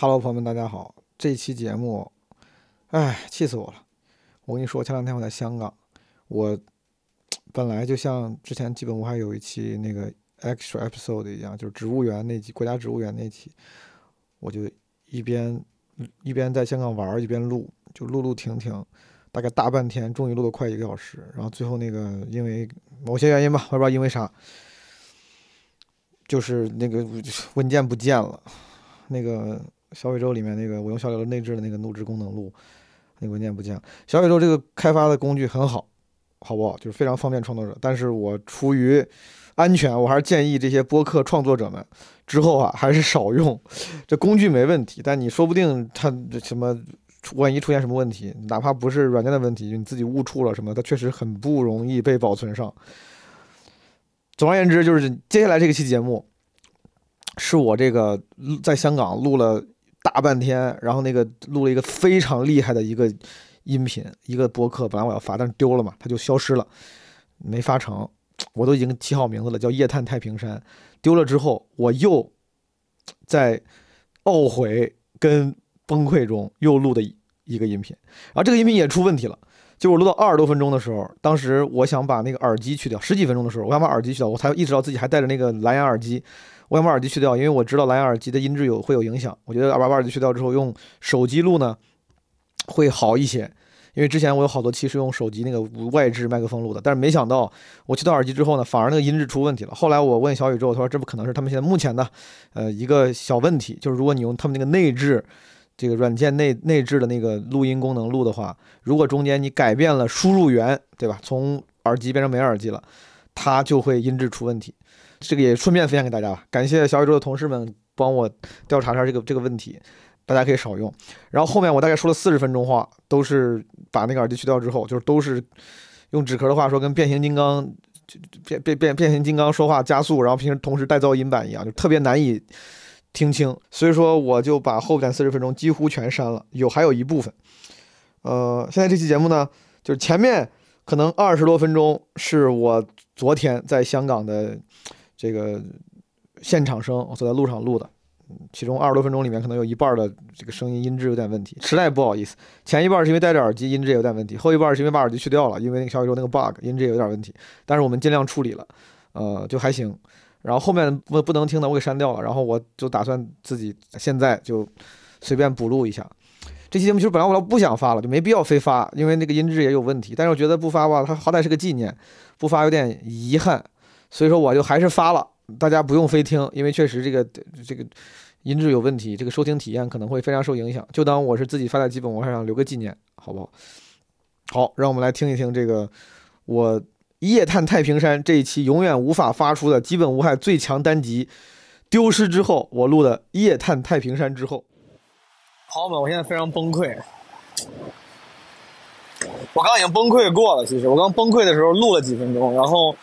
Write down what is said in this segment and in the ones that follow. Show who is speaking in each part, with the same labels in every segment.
Speaker 1: Hello，朋友们，大家好。这期节目，哎，气死我了！我跟你说，前两天我在香港，我 本来就像之前基本我还有一期那个 extra episode 一样，就是植物园那期，国家植物园那期，我就一边一边在香港玩，一边录，就录录停停，大概大半天，终于录了快一个小时。然后最后那个因为某些原因吧，我也不知道因为啥，就是那个文件不见了，那个。小宇宙里面那个我用小宇宙内置的那个录制功能录，那个文件不见了。小宇宙这个开发的工具很好，好不好？就是非常方便创作者。但是我出于安全，我还是建议这些播客创作者们之后啊，还是少用。这工具没问题，但你说不定它什么，万一出现什么问题，哪怕不是软件的问题，你自己误触了什么，它确实很不容易被保存上。总而言之，就是接下来这个期节目，是我这个在香港录了。大半天，然后那个录了一个非常厉害的一个音频，一个博客，本来我要发，但是丢了嘛，它就消失了，没发成。我都已经起好名字了，叫《夜探太平山》。丢了之后，我又在懊悔跟崩溃中又录的一个音频，然后这个音频也出问题了，就我录到二十多分钟的时候，当时我想把那个耳机去掉，十几分钟的时候，我想把耳机去掉，我才意识到自己还带着那个蓝牙耳机。我想把耳机去掉，因为我知道蓝牙耳机的音质有会有影响。我觉得把把耳机去掉之后，用手机录呢会好一些。因为之前我有好多期是用手机那个外置麦克风录的，但是没想到我去掉耳机之后呢，反而那个音质出问题了。后来我问小宇宙，他说这不可能是他们现在目前的呃一个小问题，就是如果你用他们那个内置这个软件内内置的那个录音功能录的话，如果中间你改变了输入源，对吧？从耳机变成没耳机了，它就会音质出问题。这个也顺便分享给大家吧，感谢小宇宙的同事们帮我调查一下这个这个问题，大家可以少用。然后后面我大概说了四十分钟话，都是把那个耳机去掉之后，就是都是用纸壳的话说，跟变形金刚变变变变形金刚说话加速，然后平时同时带噪音版一样，就特别难以听清。所以说我就把后边四十分钟几乎全删了，有还有一部分。呃，现在这期节目呢，就是前面可能二十多分钟是我昨天在香港的。这个现场声，我走在路上录的，其中二十多分钟里面可能有一半的这个声音音质有点问题，实在不好意思。前一半是因为戴着耳机，音质也有点问题；后一半是因为把耳机去掉了，因为那个小宇宙那个 bug，音质也有点问题。但是我们尽量处理了，呃，就还行。然后后面不不能听的我给删掉了，然后我就打算自己现在就随便补录一下。这期节目其实本来我要不想发了，就没必要非发，因为那个音质也有问题。但是我觉得不发吧，它好歹是个纪念，不发有点遗憾。所以说我就还是发了，大家不用非听，因为确实这个这个音质有问题，这个收听体验可能会非常受影响。就当我是自己发在基本，我还想留个纪念，好不好？好，让我们来听一听这个我夜探太平山这一期永远无法发出的基本无害最强单集丢失之后，我录的夜探太平山之后，朋友们，我现在非常崩溃，我刚已经崩溃过了。其实我刚崩溃的时候录了几分钟，然后。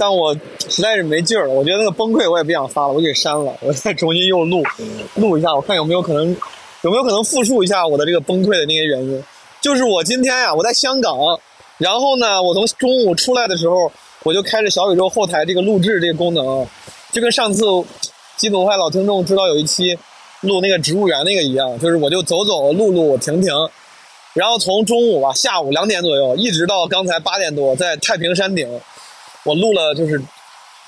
Speaker 1: 但我实在是没劲儿了，我觉得那个崩溃我也不想发了，我给删了，我再重新又录录一下，我看有没有可能有没有可能复述一下我的这个崩溃的那些原因。就是我今天呀，我在香港，然后呢，我从中午出来的时候，我就开着小宇宙后台这个录制这个功能，就跟上次基本坏老听众知道有一期录那个植物园那个一样，就是我就走走录录停停，然后从中午吧下午两点左右一直到刚才八点多，在太平山顶。我录了，就是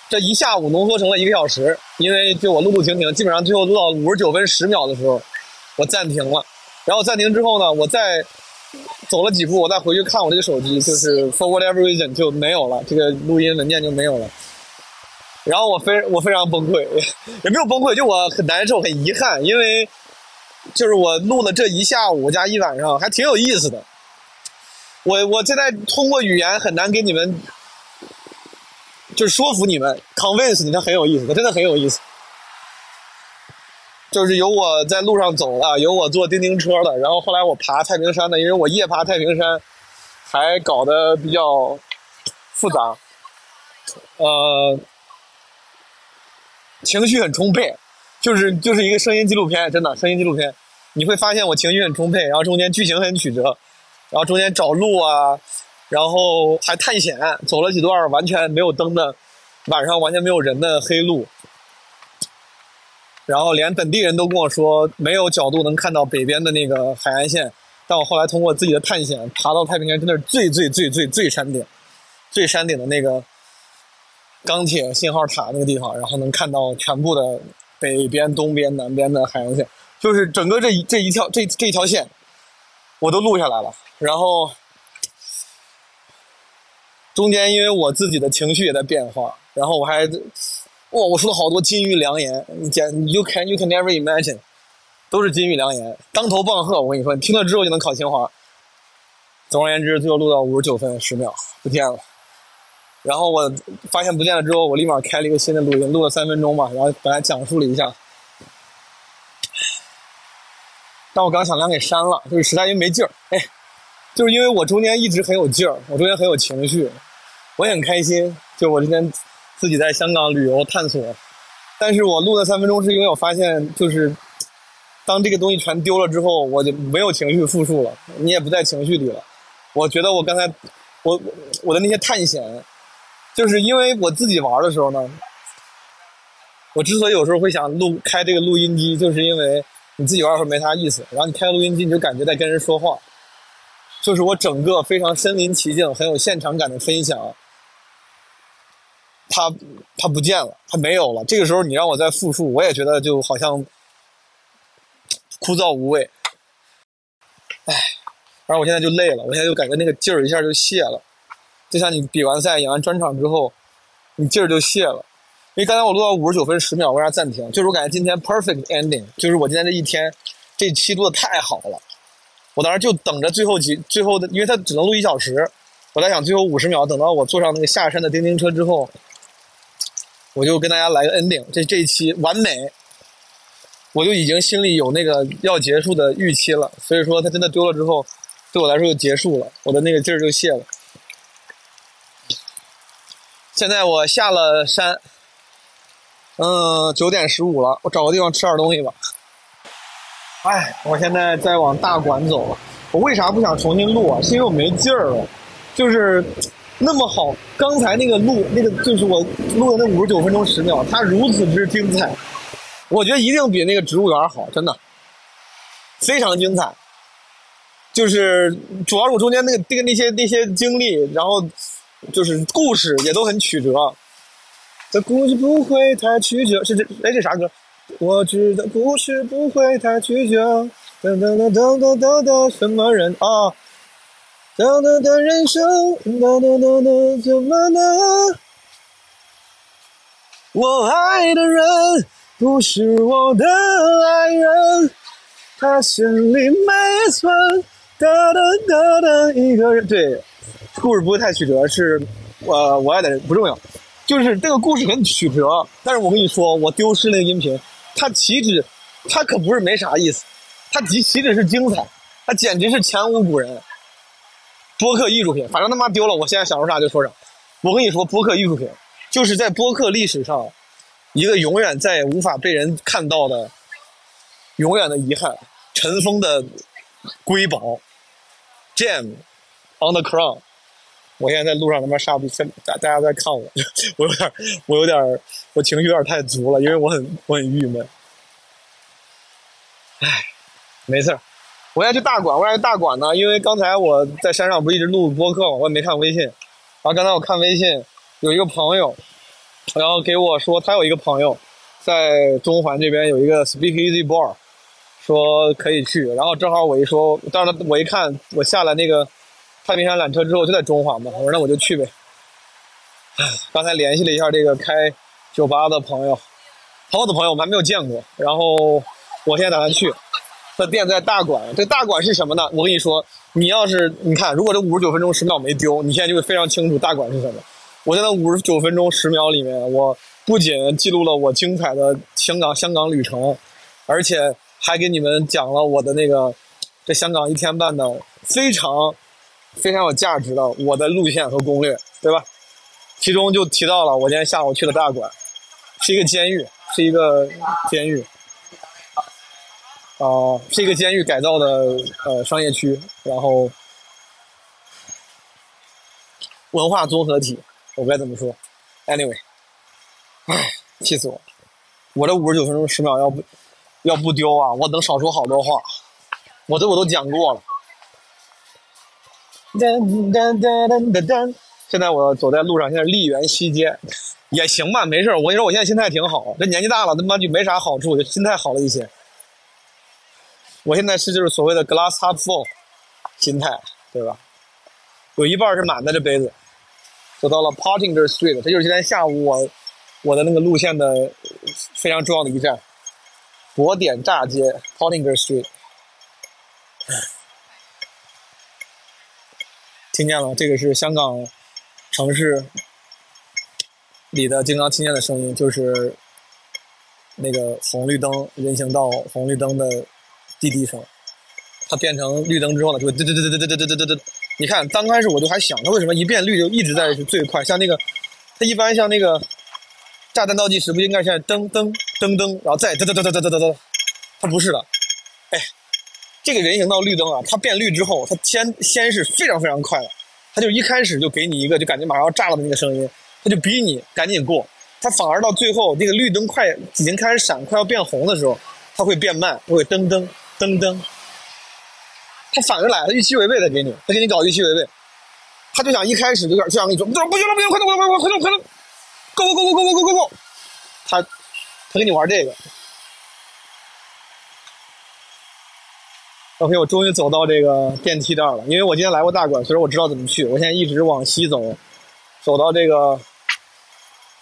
Speaker 1: 这一下午浓缩成了一个小时，因为就我录录停停，基本上最后录到五十九分十秒的时候，我暂停了。然后暂停之后呢，我再走了几步，我再回去看我这个手机，就是 for whatever reason 就没有了，这个录音文件就没有了。然后我非我非常崩溃，也没有崩溃，就我很难受，很遗憾，因为就是我录了这一下午加一晚上，还挺有意思的。我我现在通过语言很难给你们。就是说服你们，convince 你，它很有意思，它真的很有意思。就是有我在路上走的，有我坐叮叮车的，然后后来我爬太平山的，因为我夜爬太平山，还搞得比较复杂，呃，情绪很充沛，就是就是一个声音纪录片，真的声音纪录片，你会发现我情绪很充沛，然后中间剧情很曲折，然后中间找路啊。然后还探险，走了几段完全没有灯的，晚上完全没有人的黑路。
Speaker 2: 然后连本地人都跟我说没有角度能看到北边的那个海岸线。但我后来通过自己的探险，爬到太平间真的是最最最最最山顶，最山顶的那个钢铁信号塔那个地方，然后能看到全部的北边、东边、南边的海岸线，就是整个这一这一条这这一条线，我都录下来了。然后中间因为我自己的情绪也在变化，然后我还哇，我说了好多金玉良言，你简 you can you can never imagine。都是金玉良言，当头棒喝。我跟你说，你听了之后就能考清华。总而言之，最后录到五十九分十秒不见了。然后我发现不见了之后，我立马开了一个新的录音，录了三分钟吧，然后本来讲述了一下。但我刚想让给删了，就是实在因为没劲儿。哎，就是因为我中间一直很有劲儿，我中间很有情绪，我也很开心。就我之前自己在香港旅游探索，但是我录了三分钟是因为我发现就是。当这个东西全丢了之后，我就没有情绪复述了，你也不在情绪里了。我觉得我刚才，我我的那些探险，就是因为我自己玩的时候呢，我之所以有时候会想录开这个录音机，就是因为你自己玩的时候没啥意思，然后你开录音机，你就感觉在跟人说话，就是我整个非常身临其境、很有现场感的分享，它它不见了，它没有了。这个时候你让我再复述，我也觉得就好像。枯燥无味，唉，然后我现在就累了，我现在就感觉那个劲儿一下就泄了，就像你比完赛、演完专场之后，你劲儿就泄了。因为刚才我录到五十九分十秒，为啥暂停？就是我感觉今天 perfect ending，就是我今天这一天这期录的太好了。我当时就等着最后几最后的，因为它只能录一小时，我在想最后五十秒，等到我坐上那个下山的叮叮车之后，我就跟大家来个 ending，这这一期完美。我就已经心里有那个要结束的预期了，所以说他真的丢了之后，对我来说就结束了，我的那个劲儿就泄了。现在我下了山，嗯，九点十五了，我找个地方吃点东西吧。哎，我现在在往大馆走了，我为啥不想重新录啊？是因为我没劲儿了，就是那么好，刚才那个录那个就是我录的那五十九分钟十秒，它如此之精彩。我觉得一定比那个植物园好，真的非常精彩。就是主要是我中间那个那个那些那些经历，然后就是故事也都很曲折。这故事不会太曲折，是这哎这啥歌？我知道故事不会太曲折。噔噔噔噔噔噔噔，什么人啊？噔噔噔人生，噔噔噔噔怎么能？我爱的人。不是我的爱人，他心里没存。哒哒哒哒，一个人。对，故事不会太曲折，是，呃，我爱的人不重要，就是这个故事很曲折。但是我跟你说，我丢失那个音频，它岂止，它可不是没啥意思，它岂岂止是精彩，它简直是前无古人。播客艺术品，反正他妈丢了，我现在想说啥就说啥。我跟你说，播客艺术品，就是在播客历史上。一个永远再也无法被人看到的、永远的遗憾，尘封的瑰宝，Jam on the Crown。我现在在路上他妈刹不住，大大家在看我，我有点，我有点，我情绪有点太足了，因为我很我很郁闷。唉，没事儿，我要去大馆，我要去大馆呢，因为刚才我在山上不一直录播客嘛，我也没看微信。然后刚才我看微信，有一个朋友。然后给我说，他有一个朋友在中环这边有一个 Speak Easy Bar，说可以去。然后正好我一说，当时我一看，我下来那个太平山缆车之后就在中环嘛，我说那我就去呗。刚才联系了一下这个开酒吧的朋友，朋友的朋友我们还没有见过。然后我现在打算去，他店在大馆。这大馆是什么呢？我跟你说，你要是你看，如果这五十九分钟十秒没丢，你现在就会非常清楚大馆是什么。我在那五十九分钟十秒里面，我不仅记录了我精彩的香港香港旅程，而且还给你们讲了我的那个这香港一天半的非常非常有价值的我的路线和攻略，对吧？其中就提到了我今天下午去的大馆，是一个监狱，是一个监狱，啊，是一个监狱改造的呃商业区，然后文化综合体。我该怎么说？Anyway，唉，气死我！我这五十九分钟十秒要不要不丢啊，我能少说好多话。我这我都讲过了。噔噔噔噔噔噔。现在我走在路上，现在丽园西街，也行吧，没事我跟你说，我现在心态挺好。这年纪大了，他妈就没啥好处，就心态好了一些。我现在是就是所谓的 glass half full 心态，对吧？有一半是满的这杯子。走到了 Pottinger Street，这就是今天下午我我的那个路线的非常重要的一站——博点炸街 Pottinger Street。听见了，这个是香港城市里的经常听见的声音，就是那个红绿灯人行道红绿灯的滴滴声。它变成绿灯之后呢，就会嘚嘚嘚嘚嘚嘚嘚嘚嘚嘚。你看，刚开始我就还想，它为什么一变绿就一直在是最快？像那个，它一般像那个炸弹倒计时，不应该是噔噔噔噔，然后再噔噔噔噔噔噔噔？它不是的，哎。这个人行道绿灯啊，它变绿之后，它先先是非常非常快的，它就一开始就给你一个就感觉马上要炸了的那个声音，它就逼你赶紧过，它反而到最后那个绿灯快已经开始闪，快要变红的时候，它会变慢，它会噔噔噔噔，它反着来，它预期违背的给你，它给你搞预期违背，他就想一开始就想就想跟你说，不行了不行，快点快走快走快走快走，go go go go go go go go，他他跟你玩这个。OK，我终于走到这个电梯这儿了。因为我今天来过大馆，所以我知道怎么去。我现在一直往西走，走到这个，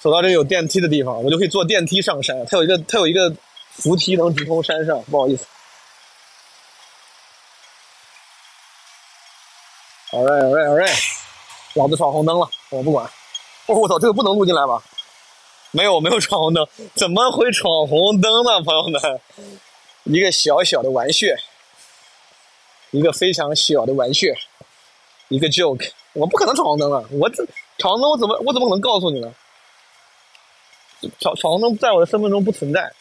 Speaker 2: 走到这个有电梯的地方，我就可以坐电梯上山。它有一个，它有一个扶梯能直通山上。不好意思。All right, alright alright 老子闯红灯了，我不管。哦，我操，这个不能录进来吧？没有，没有闯红灯，怎么会闯红灯呢，朋友们？一个小小的玩笑。一个非常小的玩笑，一个 joke，我不可能闯红灯啊！我这闯红灯，我怎么我怎么可能告诉你呢？闯闯红灯在我的身份中不存在。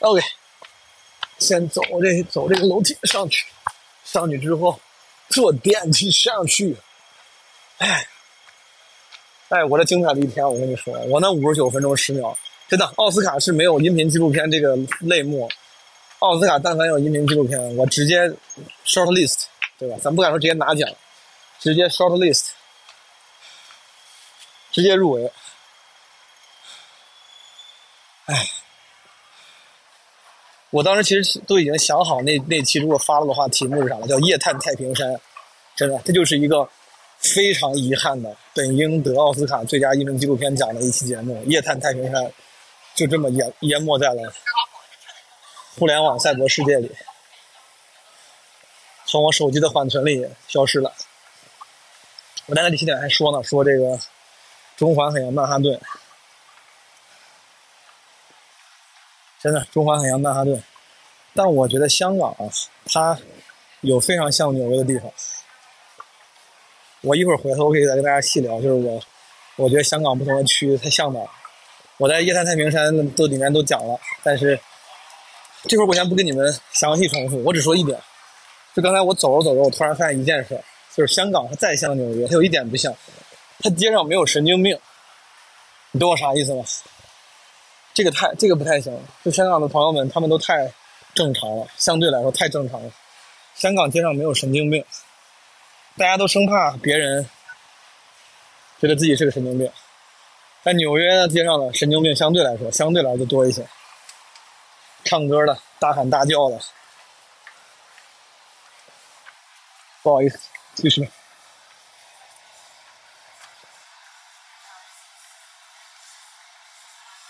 Speaker 2: OK，先走这走这个楼梯上去，上去之后坐电梯上去。哎，哎，我这精彩的一天，我跟你说，我那五十九分钟十秒，真的，奥斯卡是没有音频纪录片这个类目。奥斯卡但凡有移民纪录片，我直接 short list，对吧？咱不敢说直接拿奖，直接 short list，直接入围。哎，我当时其实都已经想好那那期如果发了的话，题目是啥了？叫《夜探太平山》。真的，这就是一个非常遗憾的，本应得奥斯卡最佳音频纪录片奖的一期节目，《夜探太平山》就这么淹淹没在了。互联网赛博世界里，从我手机的缓存里消失了。我在那里起点还说呢，说这个中环很像曼哈顿，真的中环很像曼哈顿。但我觉得香港啊，它有非常像纽约的地方。我一会儿回头可以再跟大家细聊，就是我我觉得香港不同的区域它像哪儿。我在夜探太平山都里面都讲了，但是。这会儿我先不跟你们详细重复，我只说一点。就刚才我走着走着，我突然发现一件事，就是香港它再像纽约，它有一点不像，它街上没有神经病。你懂我啥意思吗？这个太这个不太行。就香港的朋友们，他们都太正常了，相对来说太正常了。香港街上没有神经病，大家都生怕别人觉得自己是个神经病。在纽约的街上呢，神经病相对来说相对来说多一些。唱歌的，大喊大叫的，不好意思，继续。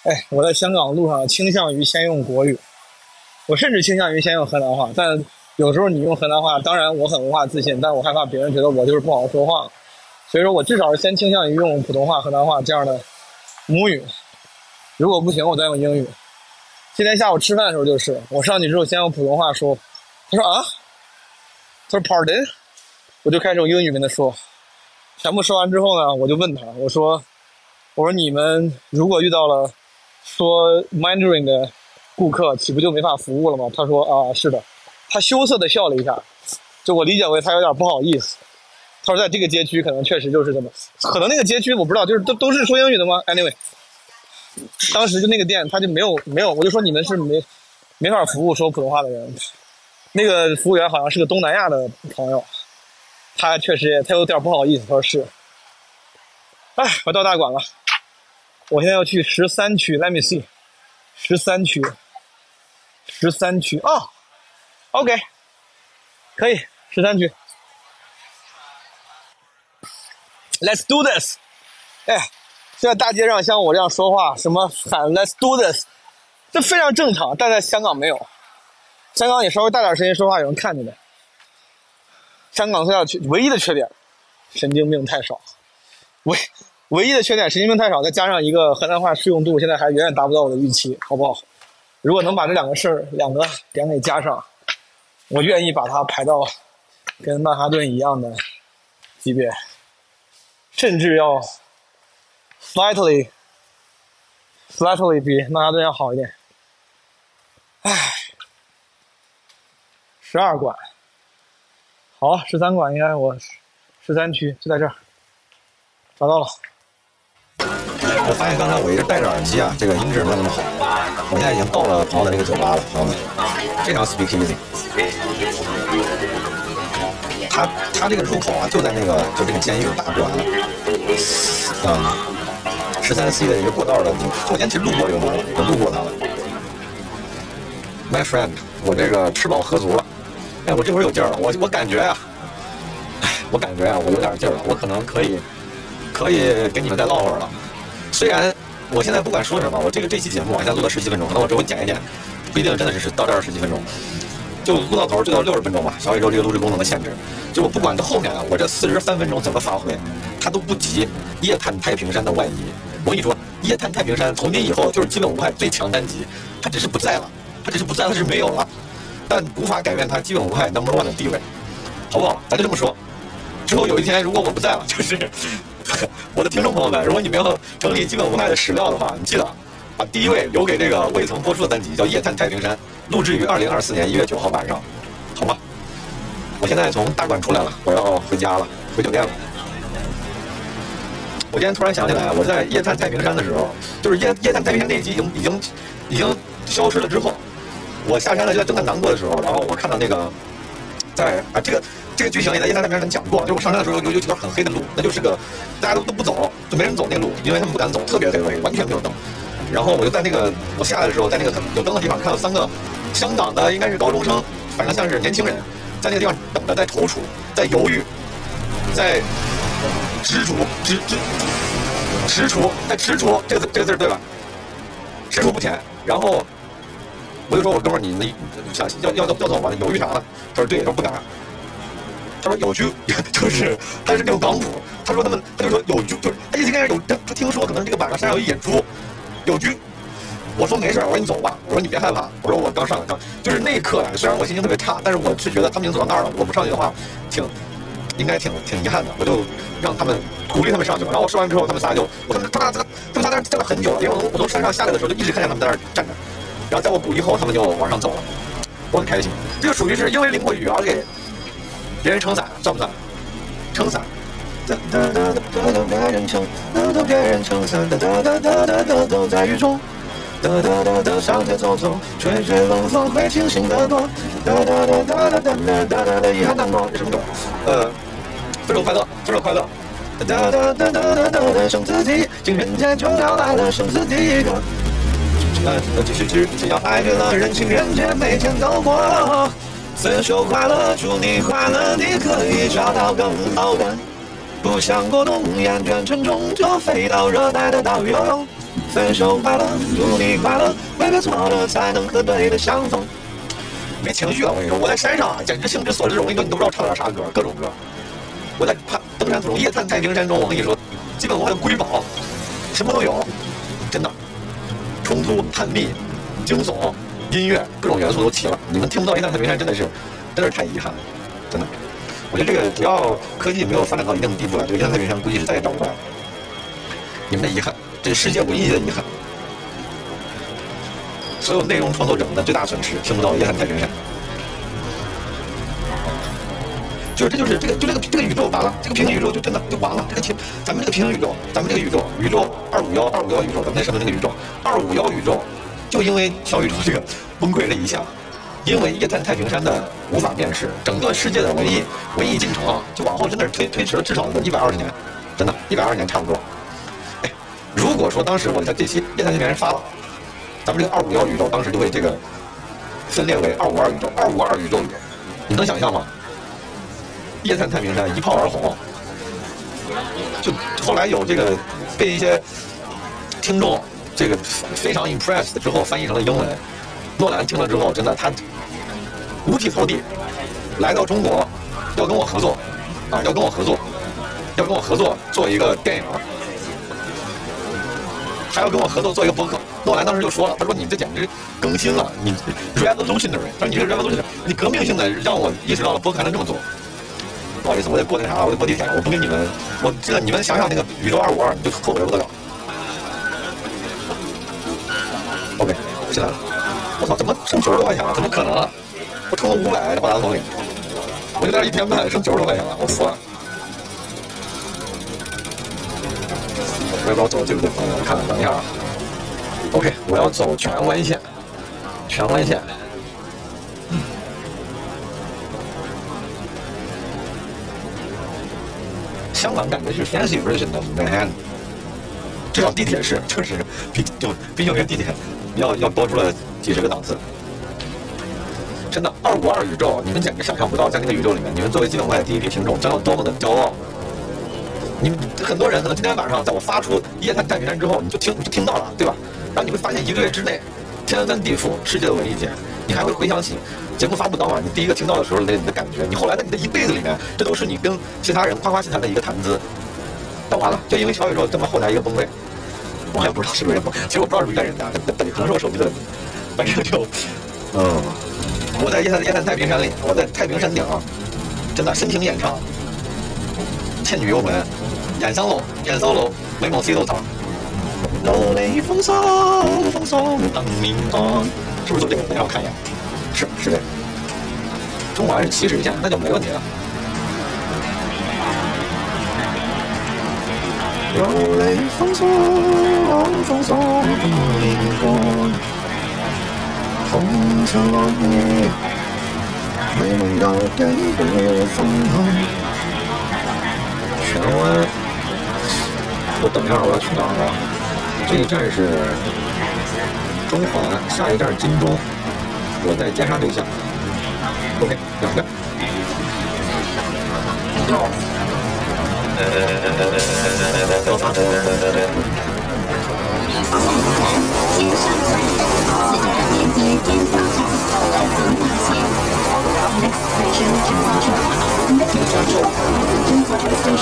Speaker 2: 哎，我在香港路上倾向于先用国语，我甚至倾向于先用河南话。但有时候你用河南话，当然我很文化自信，但我害怕别人觉得我就是不好好说话，所以说我至少是先倾向于用普通话、河南话这样的母语。如果不行，我再用英语。今天下午吃饭的时候就是，我上去之后先用普通话说，他说啊，他说 Pardon，我就开始用英语跟他说，全部说完之后呢，我就问他，我说，我说你们如果遇到了说 Mandarin 的顾客，岂不就没法服务了吗？他说啊，是的，他羞涩的笑了一下，就我理解为他有点不好意思。他说在这个街区可能确实就是这么，可能那个街区我不知道，就是都都是说英语的吗？Anyway。当时就那个店他就没有没有，我就说你们是没没法服务说普通话的人。那个服务员好像是个东南亚的朋友，他确实也他有点不好意思，他说是。哎，我到大馆了，我现在要去十三区，Let me see，十三区，十三区哦，OK，可以，十三区，Let's do this，哎，现在大街上像我这样说话，什么喊 Let's do this，这非常正常，但在香港没有，香港你稍微大点声音说话，有人看你的。香港最大的缺唯一的缺点，神经病太少。唯唯一的缺点，神经病太少，再加上一个河南话适用度，现在还远远达不到我的预期，好不好？如果能把这两个事儿、两个点给加上，我愿意把它排到跟曼哈顿一样的级别，甚至要 slightly slightly 比曼哈顿要好一点。唉，十二馆，好，十三馆应该我十三区就在这儿。找到了。
Speaker 1: 我发现刚才我一直戴着耳机啊，这个音质没有那么好。我现在已经到了朋友的那个酒吧了，朋友们，非常 speak easy。他他这个入口啊，就在那个就这个监狱大馆，嗯，十三 C 的一个过道的。昨天其实路过这个门，我路过它了。My friend，我这个吃饱喝足了，哎，我这会儿有劲儿了，我我感觉啊，哎，我感觉啊，我有点劲儿了，我可能可以。可以跟你们再唠会儿了。虽然我现在不管说什么，我这个这期节目往下录到十七分钟，可能我之后剪一剪，不一定真的是到这儿十七分钟，就录到头就到六十分钟吧。小宇宙这个录制功能的限制，就我不管到后面啊，我这四十三分钟怎么发挥，它都不及夜探太平山的万一。我跟你说，夜探太平山从今以后就是基本无害最强单集，它只是不在了，它只是不在了，是没有了，但无法改变它基本无害 number one 的地位，好不好？咱就这么说。之后有一天如果我不在了，就是。我的听众朋友们，如果你们要整理基本无害的史料的话，你记得把第一位留给这个未曾播出的单集，叫《夜探太平山》，录制于二零二四年一月九号晚上，好吗？我现在从大馆出来了，我要回家了，回酒店了。我今天突然想起来，我在《夜探太平山》的时候，就是《夜夜探太平山》那一集已经已经已经消失了之后，我下山了就在正在难过的时候，然后我看到那个在啊这个。这个剧情也在《夜探太平山》讲过，就是我上山的时候有有几段很黑的路，那就是个大家都都不走，就没人走那路，因为他们不敢走，特别黑，完全没有灯。然后我就在那个我下来的时候，在那个有灯的地方看到三个香港的应该是高中生，反正像是年轻人，在那个地方等着，在踌躇，在犹豫，在踟蹰，踟踟踟蹰，在踟蹰，这个字这个字对吧？踟蹰不前。然后我就说我哥们儿，你那想要要要走吗？犹豫啥呢？他说对，他说不敢。他说有局，就是他是那种港普。他说他们，他就说有局，就是他意思应该是有。他听说可能这个晚上山上有演出，有局。我说没事我说你走吧，我说你别害怕，我说我刚上刚，就是那一刻呀，虽然我心情特别差，但是我是觉得他们已经走到那儿了，我不上去的话，挺应该挺挺遗憾的。我就让他们鼓励他们上去了。然后我说完之后，他们仨就我他们他他他们仨在那站了很久，因为我从我从山上下来的时候就一直看见他们在那站着。然后在我鼓励后，他们就往上走了，我很开心。这个属于是因为淋过雨而给。别人撑伞算不算？撑伞。哒哒哒哒哒，别人撑，哒哒别人撑伞，哒哒哒哒哒哒都在雨中。哒哒哒哒上街走走，吹吹冷风会清醒得多。哒哒哒哒哒哒哒哒哒遗憾难过。这什么歌？呃，分手快乐，分手快乐。哒哒哒哒哒哒哒生自己，情人节就要来了，生自己一个。呃，继续只只要爱对了人，情人节每天都过。分手快乐，祝你快乐，你可以找到更好的。不想过冬，厌倦沉重，就飞到热带的岛屿游泳。分手快乐，祝你快乐，为个错的才能和对的相逢。没情绪了，我跟你说，我在山上，简直兴致所致。我跟你说，你都不知道唱点啥歌，各种歌。我在爬登山途中，夜探太平山中，我跟你说，基本我很瑰宝，什么都有，真的。冲突、探秘、惊悚。音乐各种元素都齐了，你们听不到《一代太平山》真的是，真的是太遗憾了，真的。我觉得这个只要科技没有发展到一定的地步了，这个《一代太平山》估计是再也找不到了。你们的遗憾，这是世界唯一的遗憾。所有内容创作者们的最大损失，听不到《一代太平山》。就是这就是这个就这个这个宇宙完了，这个平行宇宙就真的就完了。这个平咱们这个平行宇宙，咱们这个宇宙宇宙二五幺二五幺宇宙，咱们那什么那个宇宙，二五幺宇宙，就因为小宇宙这个崩溃了一下，因为夜探太平山的无法辨识，整个世界的唯一唯一进程啊，就往后真的是推推迟了至少一百二十年，真的，一百二十年差不多。如果说当时我在这期夜探太平山发了，咱们这个二五幺宇宙当时就会这个分裂为二五二宇宙、二五二宇宙，你能想象吗？夜探太平山一炮而红，就后来有这个被一些听众这个非常 impressed 之后翻译成了英文。诺兰听了之后，真的他五体投地，来到中国要跟我合作啊，要跟我合作，要跟我合作做一个电影，还要跟我合作做一个播客。诺兰当时就说了，他说你这简直更新了，你 revolutionary，他说你是 revolutionary，你革命性的让我意识到了播客还能这么做。不好意思，我得过那啥，我得过地铁，我不跟你们，我真的，你们想想那个宇宙二五二，你就后悔不得了。OK，进来了。我操，怎么剩九十多块钱了？怎么可能啊？我充了五百在八达通里，我就在这一天半，剩九十多块钱了，我服了。我要不要走这个地方？我看看，等一下啊。OK，我要走荃湾线，荃湾线。香港感觉是 fancy version of man，至少地铁是确实比就毕竟这地铁要要多出了几十个档次。真的，二五二宇宙，你们简直想象不到，在那个宇宙里面，你们作为基本外的第一批听众将有多么的骄傲。你们很多人可能今天晚上在我发出《夜探太平山》之后，你就听你就听到了，对吧？然后你会发现一个月之内，天翻地覆，世界的文艺界，你还会回想起节目发布当晚你第一个听到的时候那你的感觉，你后来的你的一辈子里面，这都是你跟其他人夸夸其谈的一个谈资。但完了，就因为小宇宙这么后台一个崩溃，我也不知道是不是崩，其实我不知道是不是怨人家，可能是我手机的问题。反正就，嗯，我在夜探夜探太平山里，我在太平山顶，真的深情演唱《倩女幽门》，演香楼，演 solo，美梦 C 楼堂。流离风霜，风霜等明光，是不是就这个？让我看一眼，是是这个。中华是七十一线，那就没问题了。流离风霜，风霜等明光，红尘落叶，美梦要给我风浪。荃湾，我等一下，我要去哪儿啊？这一站是中环，下一站金钟，我再加上这一下。OK，两个。
Speaker 3: 请关注中国
Speaker 1: 之。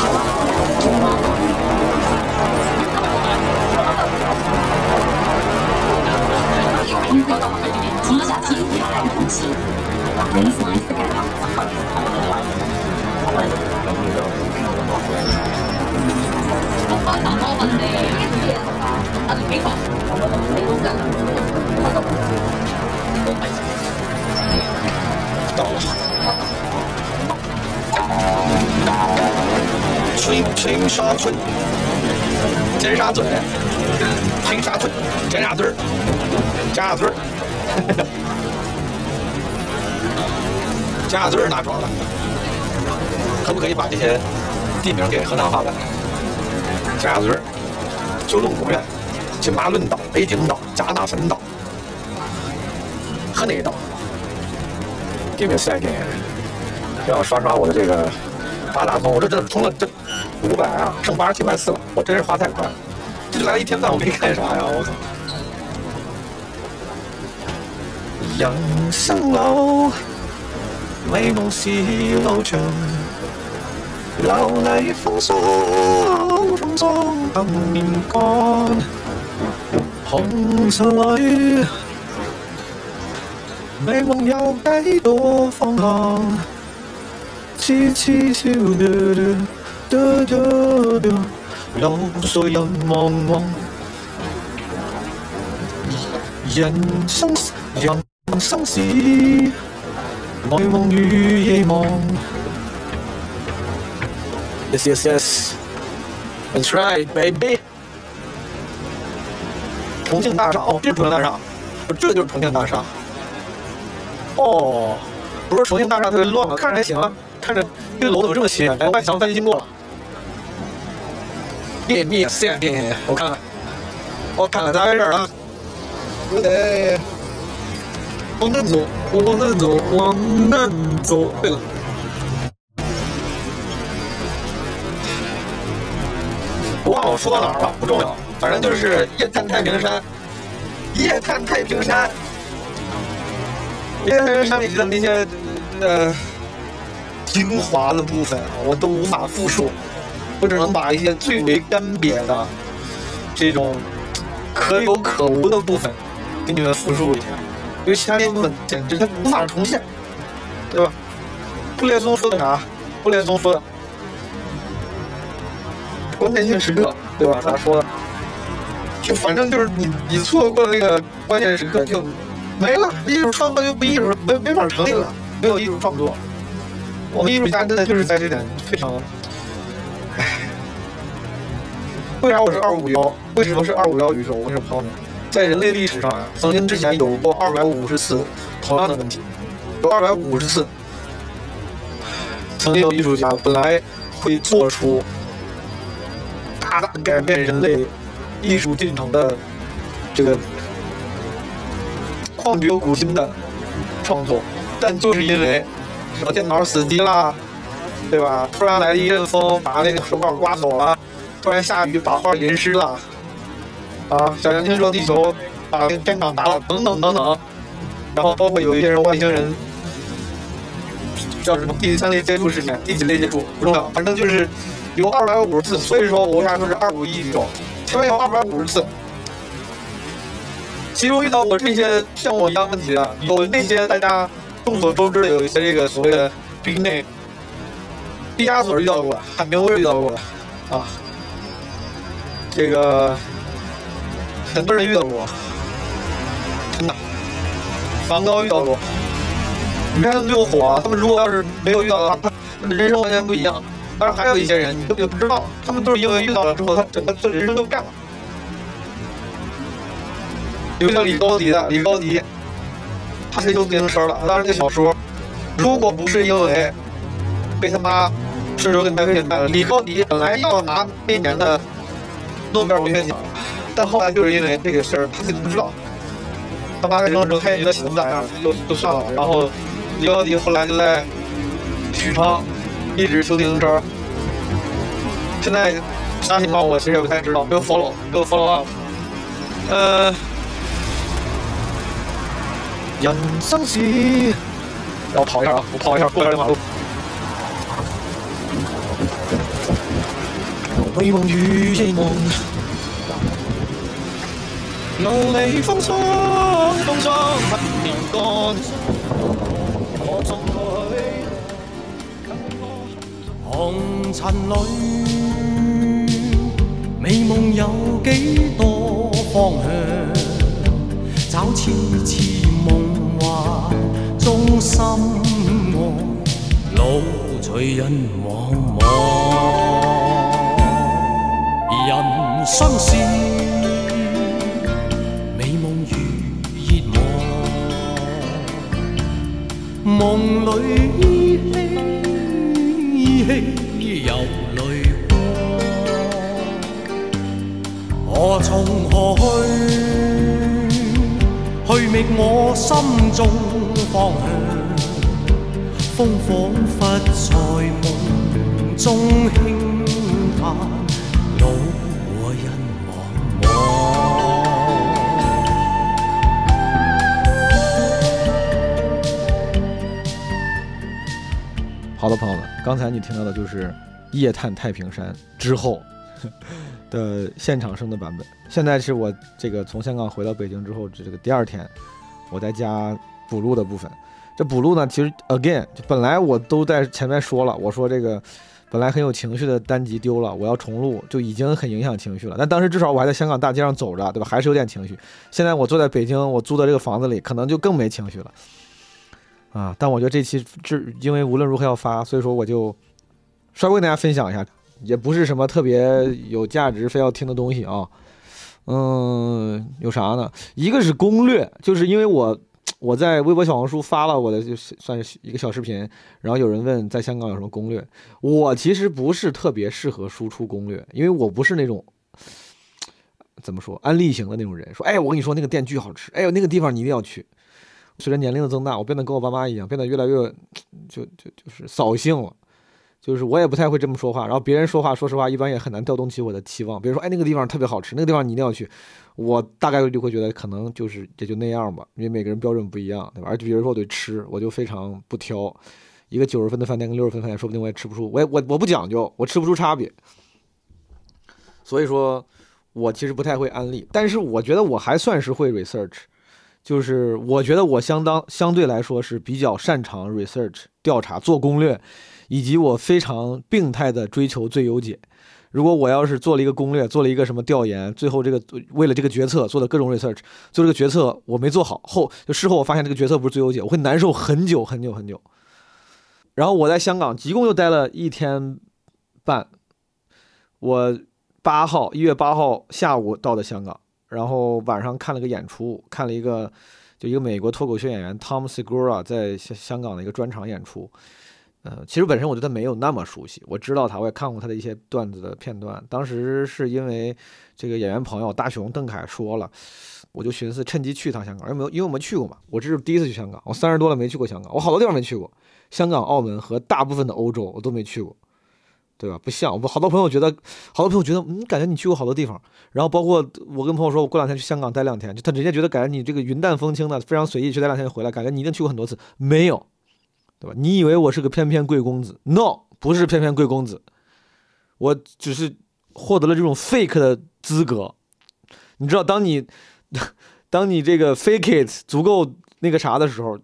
Speaker 1: 了。青青沙村，尖沙咀，青沙村，尖沙咀，尖沙咀，尖沙咀尖沙咀哪装了？可不可以把这些地名给河南话版？尖沙咀、九龙公园、金马仑道、北京道、加纳芬道、河内道。Give me a second，让我刷刷我的这个八达通，我这这充了这五百啊，剩八十七块四了，我真是花太快了。这就来了一天半，我没干啥呀，我操！人生路，美夢是路長，流離風霜，風霜等面乾，紅塵裏。美夢有幾多方向？痴痴笑嘟嘟嘟嘟嘟，流水人茫茫。人生人生是愛夢與夜望。Yes yes yes, that's right, baby.
Speaker 4: 重庆大厦哦，这是重庆大厦，这就是重庆大厦。哦，不是重庆大厦特别乱吗？看着还行啊，看着这个楼怎么这么新？哎，外墙翻新过了。秘密线电，我看看，我看看咋回事啊？我得，往南走，往南走，往南走。对了。我忘了我说到哪儿了，不重要，反正就是夜探太平山，夜探太平山，夜探太平山里的那些呃精华的部分，我都无法复述，我只能把一些最为干瘪的这种可有可无的部分给你们复述一下，因为其他那部分简直它无法重现，对吧？布列松说的啥？布列松说的。关键性时刻，对吧？咋说的？就反正就是你，你错过了那个关键时刻就没了，艺术创作就不艺术，没没法成立了，没有艺术创作。我们艺术家真的就是在这点非常，唉。为啥我是二五幺？为什么是二五幺宇宙？我是朋友们，在人类历史上啊，曾经之前有过二百五十次同样的问题，有二百五十次，曾经有艺术家本来会做出。大大改变人类艺术进程的这个旷绝古今的创作，但就是因为什么电脑死机啦，对吧？突然来了一阵风，把那个手稿刮走了；突然下雨，把画淋湿了。啊，小行星撞地球，把那个天场打了，等等等等。然后包括有一些人外星人叫什么第三类接触事件，第几类接触不重要，反正就是。有二百五十次，所以说我为啥说是二五一宇宙？前面有二百五十次，其中遇到过这些像我一样问题的，有那些大家众所周知的，有一些这个所谓的 b 内。毕加索遇到过，海明威遇到过，啊，这个很多人遇到过，真的，梵高遇到过，你看他们就火，他们如果要是没有遇到的话，他们的人生完全不一样。当然还有一些人，你根本就不知道，他们都是因为遇到了之后，他整个人生都变了。有个叫李高迪的，李高迪，他是修自行车了。当时那小说，如果不是因为被他妈顺手给麦克卖了，李高迪本来要拿那年的诺贝尔文学奖，但后来就是因为这个事儿，他自己不知道。他妈扔了之后，他也觉得写不咋样，就就算了。然后李高迪后来就在许昌。一直修自行车，现在啥情况我其实也不太知道，没有 follow，没有 follow up。呃，人生是，让我跑一下啊，我跑一下过这马路。美梦与夜梦，努力风霜，风霜不面干。红尘里，美梦有几多方向？找痴痴梦中心爱，路随人茫茫。人生是美梦如热望，梦里。依稀有泪光，何从何去？去觅我心中方向。风仿佛在梦中轻叹，路和人茫
Speaker 1: 茫。好的，朋友们。刚才你听到的就是《夜探太平山》之后的现场声的版本。现在是我这个从香港回到北京之后，这个第二天，我在家补录的部分。这补录呢，其实 again，就本来我都在前面说了，我说这个本来很有情绪的单集丢了，我要重录，就已经很影响情绪了。但当时至少我还在香港大街上走着，对吧？还是有点情绪。现在我坐在北京，我租的这个房子里，可能就更没情绪了。啊！但我觉得这期这因为无论如何要发，所以说我就稍微跟大家分享一下，也不是什么特别有价值非要听的东西啊。嗯，有啥呢？一个是攻略，就是因为我我在微博、小红书发了我的，就是算是一个小视频，然后有人问在香港有什么攻略，我其实不是特别适合输出攻略，因为我不是那种怎么说安利型的那种人，说哎，我跟你说那个店巨好吃，哎呦那个地方你一定要去。随着年龄的增大，我变得跟我爸妈一样，变得越来越就就就是扫兴了。就是我也不太会这么说话，然后别人说话，说实话，一般也很难调动起我的期望。比如说，哎，那个地方特别好吃，那个地方你一定要去，我大概率就会觉得可能就是也就那样吧，因为每个人标准不一样，对吧？而且比如说我对吃，我就非常不挑，一个九十分的饭店跟六十分饭店，说不定我也吃不出，我也我我不讲究，我吃不出差别。所以说，我其实不太会安利，但是我觉得我还算是会 research，就是我觉得我相当相对来说是比较擅长 research 调查做攻略。以及我非常病态的追求最优解。如果我要是做了一个攻略，做了一个什么调研，最后这个为了这个决策做的各种 research，做这个决策我没做好，后就事后我发现这个决策不是最优解，我会难受很久很久很久。然后我在香港一共又待了一天半，我八号一月八号下午到的香港，然后晚上看了个演出，看了一个就一个美国脱口秀演员 Tom Segura 在香港的一个专场演出。呃，其实本身我对他没有那么熟悉，我知道他，我也看过他的一些段子的片段。当时是因为这个演员朋友大雄邓凯说了，我就寻思趁机去一趟香港，因为没有，因为我没去过嘛，我这是第一次去香港，我三十多了没去过香港，我好多地方没去过，香港、澳门和大部分的欧洲我都没去过，对吧？不像我好多朋友觉得，好多朋友觉得，嗯，感觉你去过好多地方。然后包括我跟朋友说，我过两天去香港待两天，就他人家觉得感觉你这个云淡风轻的，非常随意，去待两天就回来，感觉你一定去过很多次，没有。对吧？你以为我是个翩翩贵公子？No，不是翩翩贵公子，我只是获得了这种 fake 的资格。你知道，当你 当你这个 fake it 足够那个啥的时候，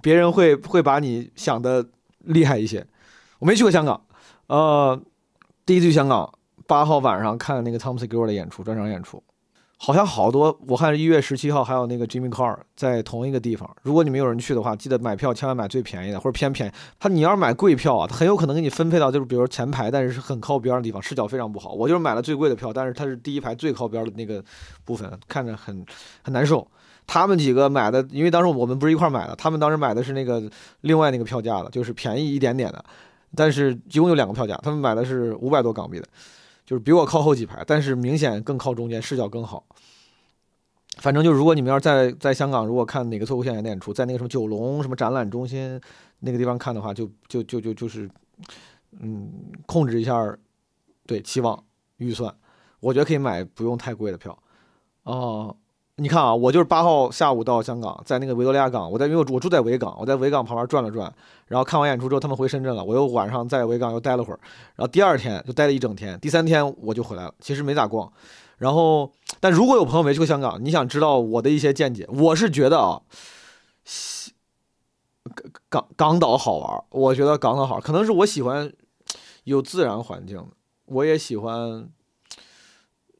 Speaker 1: 别人会会把你想的厉害一些。我没去过香港，呃，第一次去香港，八号晚上看那个 Tom Segura 的演出，专场演出。好像好多，我看一月十七号还有那个 Jimmy Carr 在同一个地方。如果你们有人去的话，记得买票，千万买最便宜的或者偏便宜。他你要是买贵票啊，他很有可能给你分配到就是比如说前排，但是是很靠边的地方，视角非常不好。我就是买了最贵的票，但是他是第一排最靠边的那个部分，看着很很难受。他们几个买的，因为当时我们不是一块买的，他们当时买的是那个另外那个票价的，就是便宜一点点的，但是一共有两个票价，他们买的是五百多港币的。就是比我靠后几排，但是明显更靠中间，视角更好。反正就如果你们要是在在香港，如果看哪个脱口秀演演出，在那个什么九龙什么展览中心那个地方看的话，就就就就就是，嗯，控制一下对期望预算，我觉得可以买不用太贵的票。哦，你看啊，我就是八号下午到香港，在那个维多利亚港，我在因为我我住在维港，我在维港旁边转了转。然后看完演出之后，他们回深圳了。我又晚上在维港又待了会儿，然后第二天就待了一整天。第三天我就回来了，其实没咋逛。然后，但如果有朋友没去过香港，你想知道我的一些见解，我是觉得啊，港港港岛好玩。我觉得港岛好，可能是我喜欢有自然环境，我也喜欢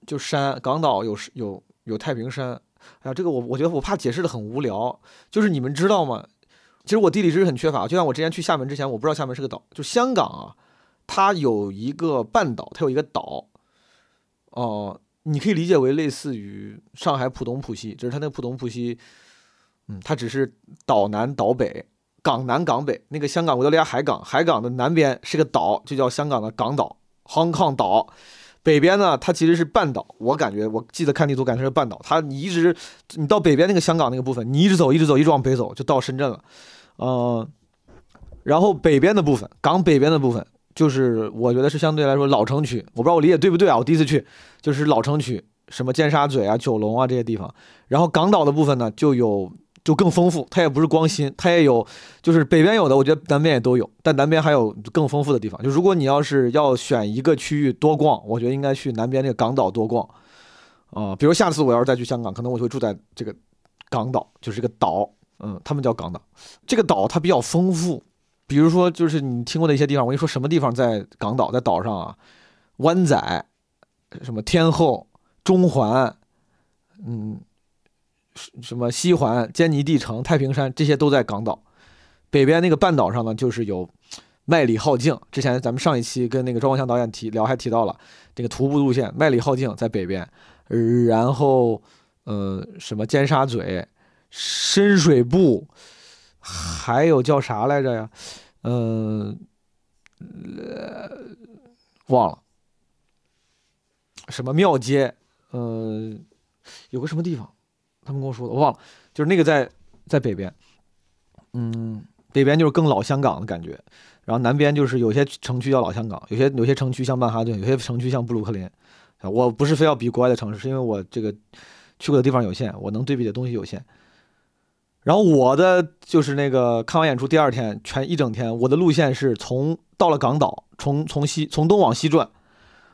Speaker 1: 就山。港岛有有有太平山。哎呀，这个我我觉得我怕解释的很无聊，就是你们知道吗？其实我地理知识很缺乏，就像我之前去厦门之前，我不知道厦门是个岛。就香港啊，它有一个半岛，它有一个岛，哦，你可以理解为类似于上海浦东浦西，只是它那个浦东浦西，嗯，它只是岛南岛北，港南港北。那个香港维多利亚海港，海港的南边是个岛，就叫香港的港岛 （Hong Kong 岛）。北边呢，它其实是半岛。我感觉，我记得看地图，感觉是半岛。它你一直，你到北边那个香港那个部分，你一直走，一直走，一直往北走，就到深圳了。呃，然后北边的部分，港北边的部分，就是我觉得是相对来说老城区。我不知道我理解对不对啊？我第一次去，就是老城区，什么尖沙咀啊、九龙啊这些地方。然后港岛的部分呢，就有就更丰富，它也不是光新，它也有，就是北边有的，我觉得南边也都有，但南边还有更丰富的地方。就如果你要是要选一个区域多逛，我觉得应该去南边那个港岛多逛。啊，比如下次我要是再去香港，可能我就会住在这个港岛，就是个岛。嗯，他们叫港岛，这个岛它比较丰富，比如说就是你听过的一些地方，我跟你说什么地方在港岛，在岛上啊，湾仔，什么天后、中环，嗯，什么西环、坚尼地城、太平山，这些都在港岛。北边那个半岛上呢，就是有麦理浩径，之前咱们上一期跟那个庄国强导演提聊还提到了这个徒步路线，麦理浩径在北边。然后呃什么尖沙咀、深水埗，还有叫啥来着呀？呃，呃忘了，什么庙街，呃，有个什么地方，他们跟我说的，我忘了，就是那个在在北边，嗯，北边就是更老香港的感觉，然后南边就是有些城区叫老香港，有些有些城区像曼哈顿，有些城区像布鲁克林。我不是非要比国外的城市，是因为我这个去过的地方有限，我能对比的东西有限。然后我的就是那个看完演出第二天，全一整天，我的路线是从到了港岛，从从西从东往西转，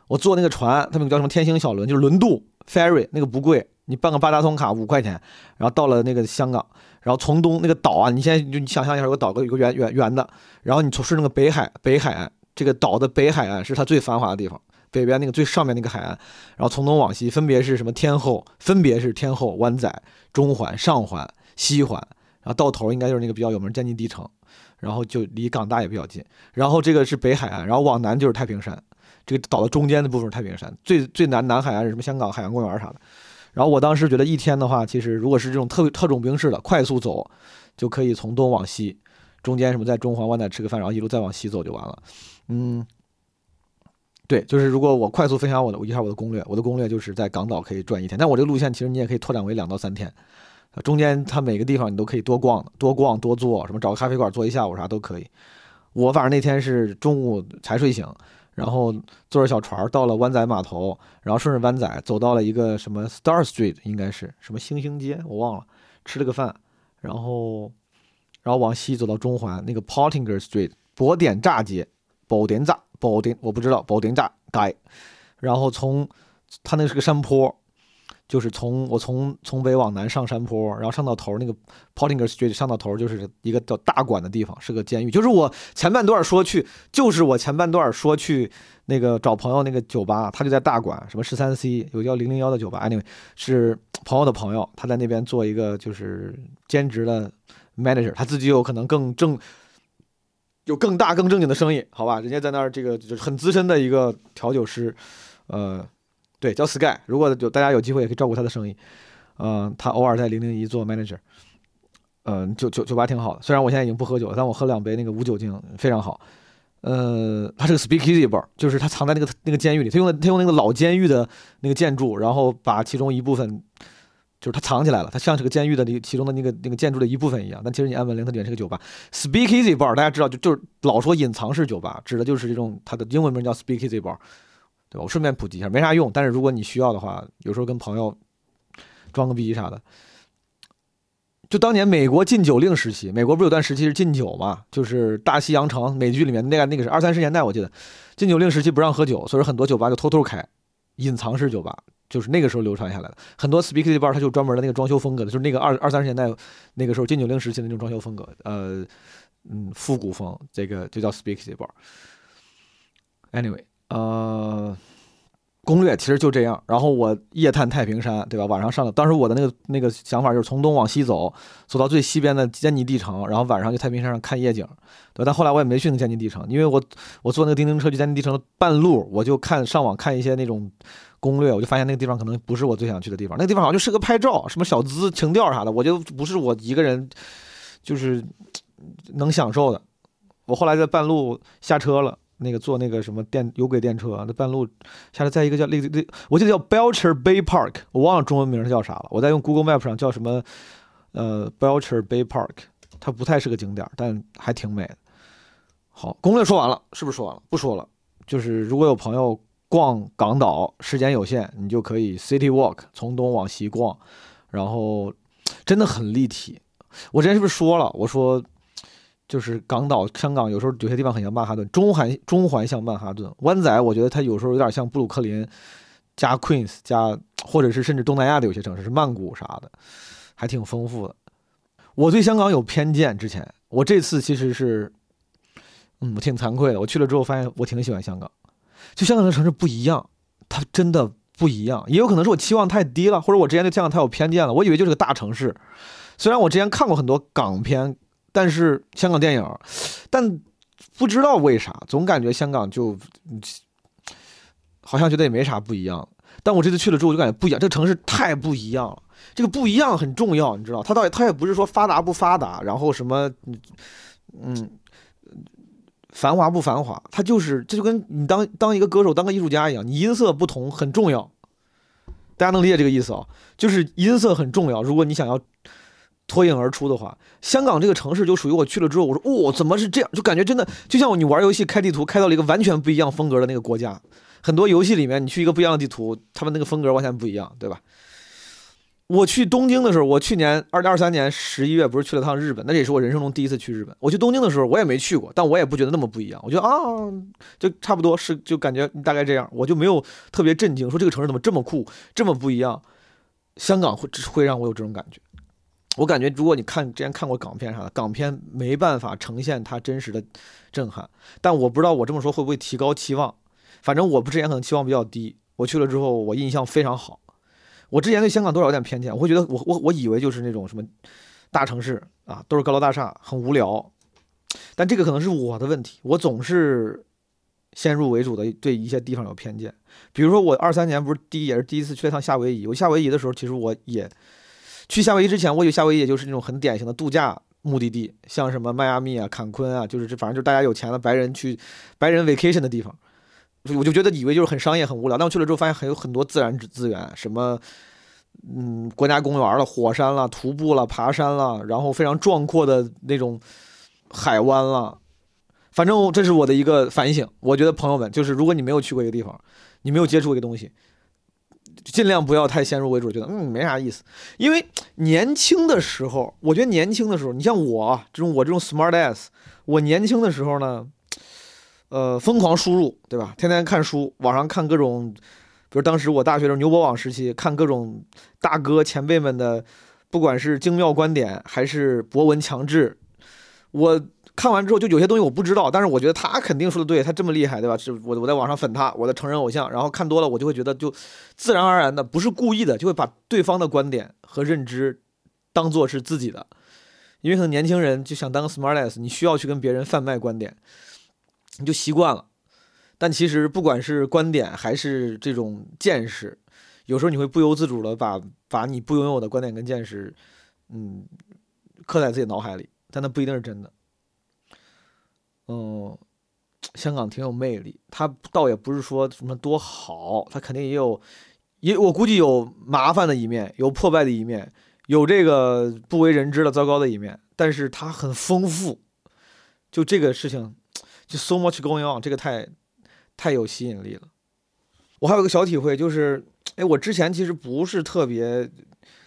Speaker 1: 我坐那个船，他们叫什么天星小轮，就是轮渡 ferry，那个不贵，你办个八达通卡五块钱，然后到了那个香港，然后从东那个岛啊，你现在就你想象一下，有个岛个有个圆圆圆的，然后你从是那个北海北海岸，这个岛的北海岸是它最繁华的地方。北边那个最上面那个海岸，然后从东往西分别是什么天后，分别是天后、湾仔、中环、上环、西环，然后到头应该就是那个比较有名坚尼地城，然后就离港大也比较近。然后这个是北海岸，然后往南就是太平山，这个岛的中间的部分是太平山，最最南南海岸是什么香港海洋公园啥的。然后我当时觉得一天的话，其实如果是这种特特种兵式的快速走，就可以从东往西，中间什么在中环万仔吃个饭，然后一路再往西走就完了。嗯。对，就是如果我快速分享我的一下我的攻略，我的攻略就是在港岛可以转一天，但我这个路线其实你也可以拓展为两到三天，中间它每个地方你都可以多逛多逛多坐，什么找个咖啡馆坐一下午啥都可以。我反正那天是中午才睡醒，然后坐着小船到了湾仔码头，然后顺着湾仔走到了一个什么 Star Street，应该是什么星星街，我忘了，吃了个饭，然后然后往西走到中环那个 Pottinger Street 博点炸街，宝点炸。宝点我不知道保定站街，然后从它那是个山坡，就是从我从从北往南上山坡，然后上到头那个 Pottinger Street 上到头就是一个叫大馆的地方，是个监狱。就是我前半段说去，就是我前半段说去那个找朋友那个酒吧，他就在大馆，什么十三 C 有叫零零幺的酒吧，anyway 是朋友的朋友，他在那边做一个就是兼职的 manager，他自己有可能更正。有更大更正经的生意，好吧？人家在那儿，这个就是很资深的一个调酒师，呃，对，叫 Sky。如果有大家有机会，也可以照顾他的生意。嗯，他偶尔在零零一做 manager。嗯，酒酒酒吧挺好的，虽然我现在已经不喝酒了，但我喝两杯那个无酒精非常好。呃，他是个 Speakeasy bar，就是他藏在那个那个监狱里，他用的他用那个老监狱的那个建筑，然后把其中一部分。就是它藏起来了，它像是个监狱的其中的那个那个建筑的一部分一样。但其实你按门铃，它里面是个酒吧。Speakeasy bar，大家知道就就是老说隐藏式酒吧，指的就是这种它的英文名叫 Speakeasy bar，我顺便普及一下，没啥用，但是如果你需要的话，有时候跟朋友装个逼啥的。就当年美国禁酒令时期，美国不是有段时期是禁酒嘛？就是大西洋城美剧里面那个那个是二三十年代，我记得禁酒令时期不让喝酒，所以很多酒吧就偷偷开隐藏式酒吧。就是那个时候流传下来的很多 speakeasy bar，它就专门的那个装修风格的，就是那个二二三十年代那个时候禁酒令时期的那种装修风格，呃，嗯，复古风，这个就叫 speakeasy bar。Anyway，呃，攻略其实就这样。然后我夜探太平山，对吧？晚上上的，当时我的那个那个想法就是从东往西走，走到最西边的坚尼地城，然后晚上去太平山上看夜景，对。但后来我也没去那坚尼地城，因为我我坐那个叮叮车去坚尼地城的半路，我就看上网看一些那种。攻略，我就发现那个地方可能不是我最想去的地方。那个地方好像就适合拍照，什么小资情调啥的，我觉得不是我一个人就是能享受的。我后来在半路下车了，那个坐那个什么电有轨电车，那半路下来，在一个叫那那我记得叫 Belcher Bay Park，我忘了中文名是叫啥了。我在用 Google Map 上叫什么呃 Belcher Bay Park，它不太是个景点，但还挺美的。好，攻略说完了，是不是说完了？不说了，就是如果有朋友。逛港岛时间有限，你就可以 City Walk 从东往西逛，然后真的很立体。我之前是不是说了？我说就是港岛、香港有时候有些地方很像曼哈顿，中环中环像曼哈顿，湾仔我觉得它有时候有点像布鲁克林加 Queens 加，或者是甚至东南亚的有些城市是曼谷啥的，还挺丰富的。我对香港有偏见，之前我这次其实是，嗯，我挺惭愧的。我去了之后发现我挺喜欢香港。就香港的城市不一样，它真的不一样。也有可能是我期望太低了，或者我之前对香港太有偏见了。我以为就是个大城市，虽然我之前看过很多港片，但是香港电影，但不知道为啥总感觉香港就好像觉得也没啥不一样。但我这次去了之后，我就感觉不一样，这个城市太不一样了。这个不一样很重要，你知道，它倒也它也不是说发达不发达，然后什么，嗯，繁华不繁华，它就是这就跟你当当一个歌手、当个艺术家一样，你音色不同很重要。大家能理解这个意思啊？就是音色很重要。如果你想要脱颖而出的话，香港这个城市就属于我去了之后，我说哦，怎么是这样？就感觉真的就像你玩游戏开地图开到了一个完全不一样风格的那个国家。很多游戏里面你去一个不一样的地图，他们那个风格完全不一样，对吧？我去东京的时候，我去年二零二三年十一月不是去了趟日本，那也是我人生中第一次去日本。我去东京的时候，我也没去过，但我也不觉得那么不一样。我觉得啊，就差不多是，就感觉大概这样，我就没有特别震惊，说这个城市怎么这么酷，这么不一样。香港会会让我有这种感觉。我感觉如果你看之前看过港片啥的，港片没办法呈现它真实的震撼。但我不知道我这么说会不会提高期望，反正我不之前可能期望比较低。我去了之后，我印象非常好。我之前对香港多少有点偏见，我会觉得我我我以为就是那种什么大城市啊，都是高楼大厦，很无聊。但这个可能是我的问题，我总是先入为主的对一些地方有偏见。比如说我二三年不是第一也是第一次去了趟夏威夷，我夏威夷的时候，其实我也去夏威夷之前，我以为夏威夷也就是那种很典型的度假目的地，像什么迈阿密啊、坎昆啊，就是这反正就是大家有钱的白人去白人 vacation 的地方。我就觉得以为就是很商业很无聊，但我去了之后发现还有很多自然资源，什么，嗯，国家公园了、火山了、徒步了、爬山了，然后非常壮阔的那种海湾了。反正这是我的一个反省。我觉得朋友们，就是如果你没有去过一个地方，你没有接触过一个东西，尽量不要太先入为主，觉得嗯没啥意思。因为年轻的时候，我觉得年轻的时候，你像我这种我这种 smart ass，我年轻的时候呢。呃，疯狂输入，对吧？天天看书，网上看各种，比如当时我大学的时候牛博网时期，看各种大哥前辈们的，不管是精妙观点还是博闻强志，我看完之后就有些东西我不知道，但是我觉得他肯定说的对，他这么厉害，对吧？是我我在网上粉他，我的成人偶像，然后看多了，我就会觉得就自然而然的，不是故意的，就会把对方的观点和认知当做是自己的，因为可能年轻人就想当个 smartass，你需要去跟别人贩卖观点。你就习惯了，但其实不管是观点还是这种见识，有时候你会不由自主的把把你不拥有的观点跟见识，嗯，刻在自己脑海里，但那不一定是真的。嗯，香港挺有魅力，它倒也不是说什么多好，它肯定也有，也我估计有麻烦的一面，有破败的一面，有这个不为人知的糟糕的一面，但是它很丰富，就这个事情。就 so much going on，这个太太有吸引力了。我还有个小体会，就是，哎，我之前其实不是特别，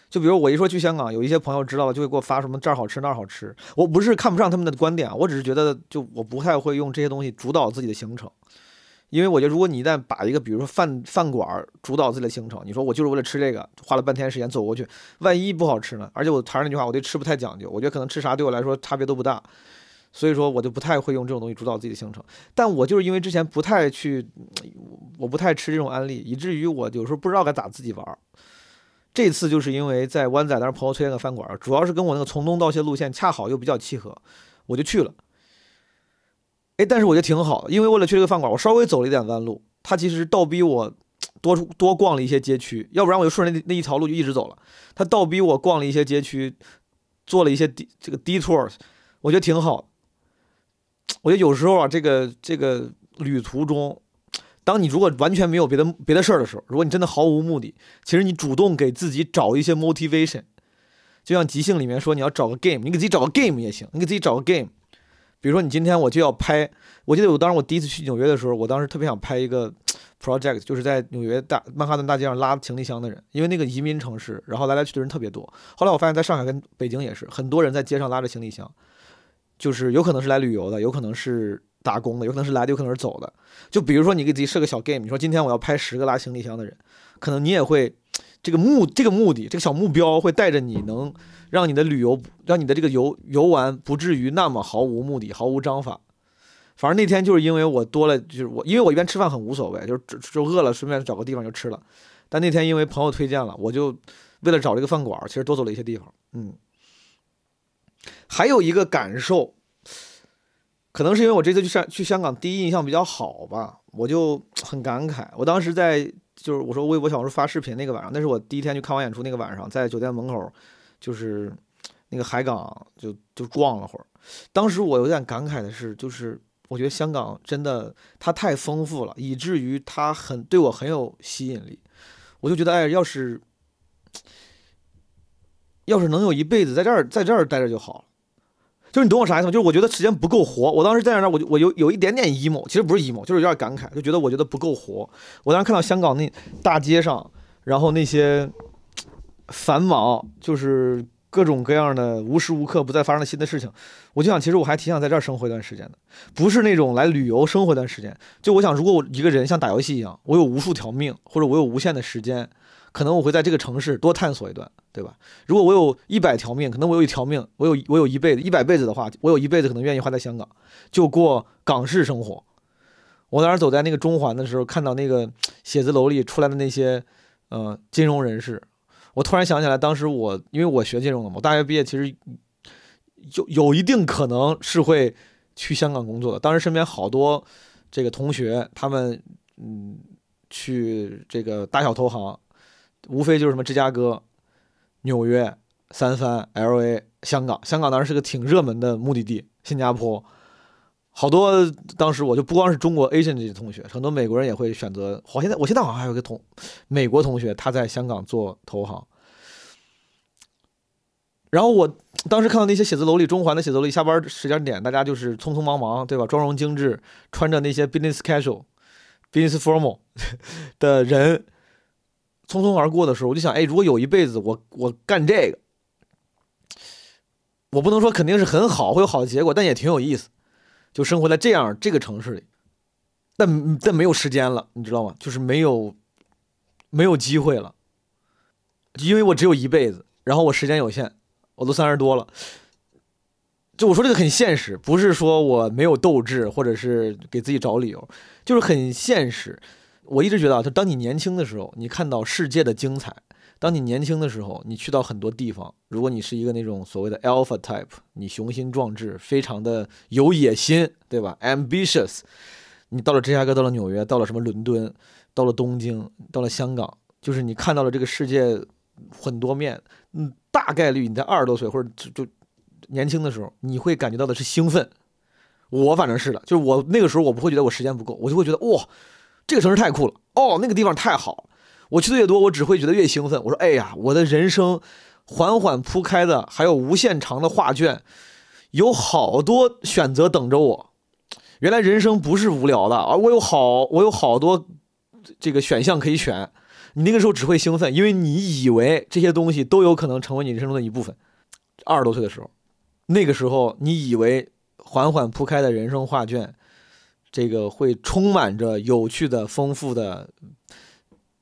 Speaker 1: 就比如我一说去香港，有一些朋友知道了，就会给我发什么这儿好吃那儿好吃。我不是看不上他们的观点，我只是觉得，就我不太会用这些东西主导自己的行程，因为我觉得，如果你一旦把一个，比如说饭饭馆主导自己的行程，你说我就是为了吃这个，花了半天时间走过去，万一不好吃呢？而且我还是那句话，我对吃不太讲究，我觉得可能吃啥对我来说差别都不大。所以说，我就不太会用这种东西主导自己的行程。但我就是因为之前不太去，我不太吃这种安利，以至于我有时候不知道该咋自己玩。这次就是因为在湾仔，当时朋友推荐个饭馆，主要是跟我那个从东到西路线恰好又比较契合，我就去了。哎，但是我觉得挺好的，因为为了去这个饭馆，我稍微走了一点弯路。他其实倒逼我多多逛了一些街区，要不然我就顺着那那一条路就一直走了。他倒逼我逛了一些街区，做了一些 d 这个 detours，我觉得挺好。我觉得有时候啊，这个这个旅途中，当你如果完全没有别的别的事儿的时候，如果你真的毫无目的，其实你主动给自己找一些 motivation，就像即兴里面说你要找个 game，你给自己找个 game 也行，你给自己找个 game。比如说你今天我就要拍，我记得我当时我第一次去纽约的时候，我当时特别想拍一个 project，就是在纽约大曼哈顿大街上拉行李箱的人，因为那个移民城市，然后来来去的人特别多。后来我发现在上海跟北京也是，很多人在街上拉着行李箱。就是有可能是来旅游的，有可能是打工的，有可能是来的，有可能是走的。就比如说你给自己设个小 game，你说今天我要拍十个拉行李箱的人，可能你也会 这个目这个目的这个小目标会带着你，能让你的旅游让你的这个游游玩不至于那么毫无目的、毫无章法。反正那天就是因为我多了，就是我因为我一边吃饭很无所谓，就是就饿了顺便找个地方就吃了。但那天因为朋友推荐了，我就为了找这个饭馆，其实多走了一些地方，嗯。还有一个感受，可能是因为我这次去上去香港第一印象比较好吧，我就很感慨。我当时在就是我说微博、小红书发视频那个晚上，那是我第一天去看完演出那个晚上，在酒店门口，就是那个海港就就逛了会儿。当时我有点感慨的是，就是我觉得香港真的它太丰富了，以至于它很对我很有吸引力。我就觉得，哎，要是要是能有一辈子在这儿在这儿待着就好了。就是你懂我啥意思吗？就是我觉得时间不够活。我当时在那儿，我就我有有一点点 emo，其实不是 emo，就是有点感慨，就觉得我觉得不够活。我当时看到香港那大街上，然后那些繁忙，就是各种各样的无时无刻不在发生的新的事情，我就想，其实我还挺想在这儿生活一段时间的，不是那种来旅游生活一段时间。就我想，如果我一个人像打游戏一样，我有无数条命，或者我有无限的时间。可能我会在这个城市多探索一段，对吧？如果我有一百条命，可能我有一条命，我有我有一辈子一百辈子的话，我有一辈子可能愿意花在香港，就过港式生活。我当时走在那个中环的时候，看到那个写字楼里出来的那些呃金融人士，我突然想起来，当时我因为我学金融的嘛，我大学毕业其实有有一定可能是会去香港工作的。当时身边好多这个同学，他们嗯去这个大小投行。无非就是什么芝加哥、纽约、三藩、L A、香港。香港当时是个挺热门的目的地。新加坡，好多当时我就不光是中国 Asian 这些同学，很多美国人也会选择。好，现在我现在好像还有一个同美国同学，他在香港做投行。然后我当时看到那些写字楼里，中环的写字楼里，下班时间点，大家就是匆匆忙忙，对吧？妆容精致，穿着那些 business casual、business formal 的人。匆匆而过的时候，我就想，哎，如果有一辈子我我干这个，我不能说肯定是很好，会有好的结果，但也挺有意思，就生活在这样这个城市里，但但没有时间了，你知道吗？就是没有没有机会了，因为我只有一辈子，然后我时间有限，我都三十多了，就我说这个很现实，不是说我没有斗志，或者是给自己找理由，就是很现实。我一直觉得啊，就当你年轻的时候，你看到世界的精彩；当你年轻的时候，你去到很多地方。如果你是一个那种所谓的 alpha type，你雄心壮志，非常的有野心，对吧？ambitious，你到了芝加哥，到了纽约，到了什么伦敦，到了东京，到了香港，就是你看到了这个世界很多面。嗯，大概率你在二十多岁或者就年轻的时候，你会感觉到的是兴奋。我反正是的，就是我那个时候我不会觉得我时间不够，我就会觉得哇。这个城市太酷了哦，那个地方太好了。我去的越多，我只会觉得越兴奋。我说，哎呀，我的人生缓缓铺开的，还有无限长的画卷，有好多选择等着我。原来人生不是无聊的而！我有好，我有好多这个选项可以选。你那个时候只会兴奋，因为你以为这些东西都有可能成为你人生中的一部分。二十多岁的时候，那个时候你以为缓缓铺开的人生画卷。这个会充满着有趣的、丰富的、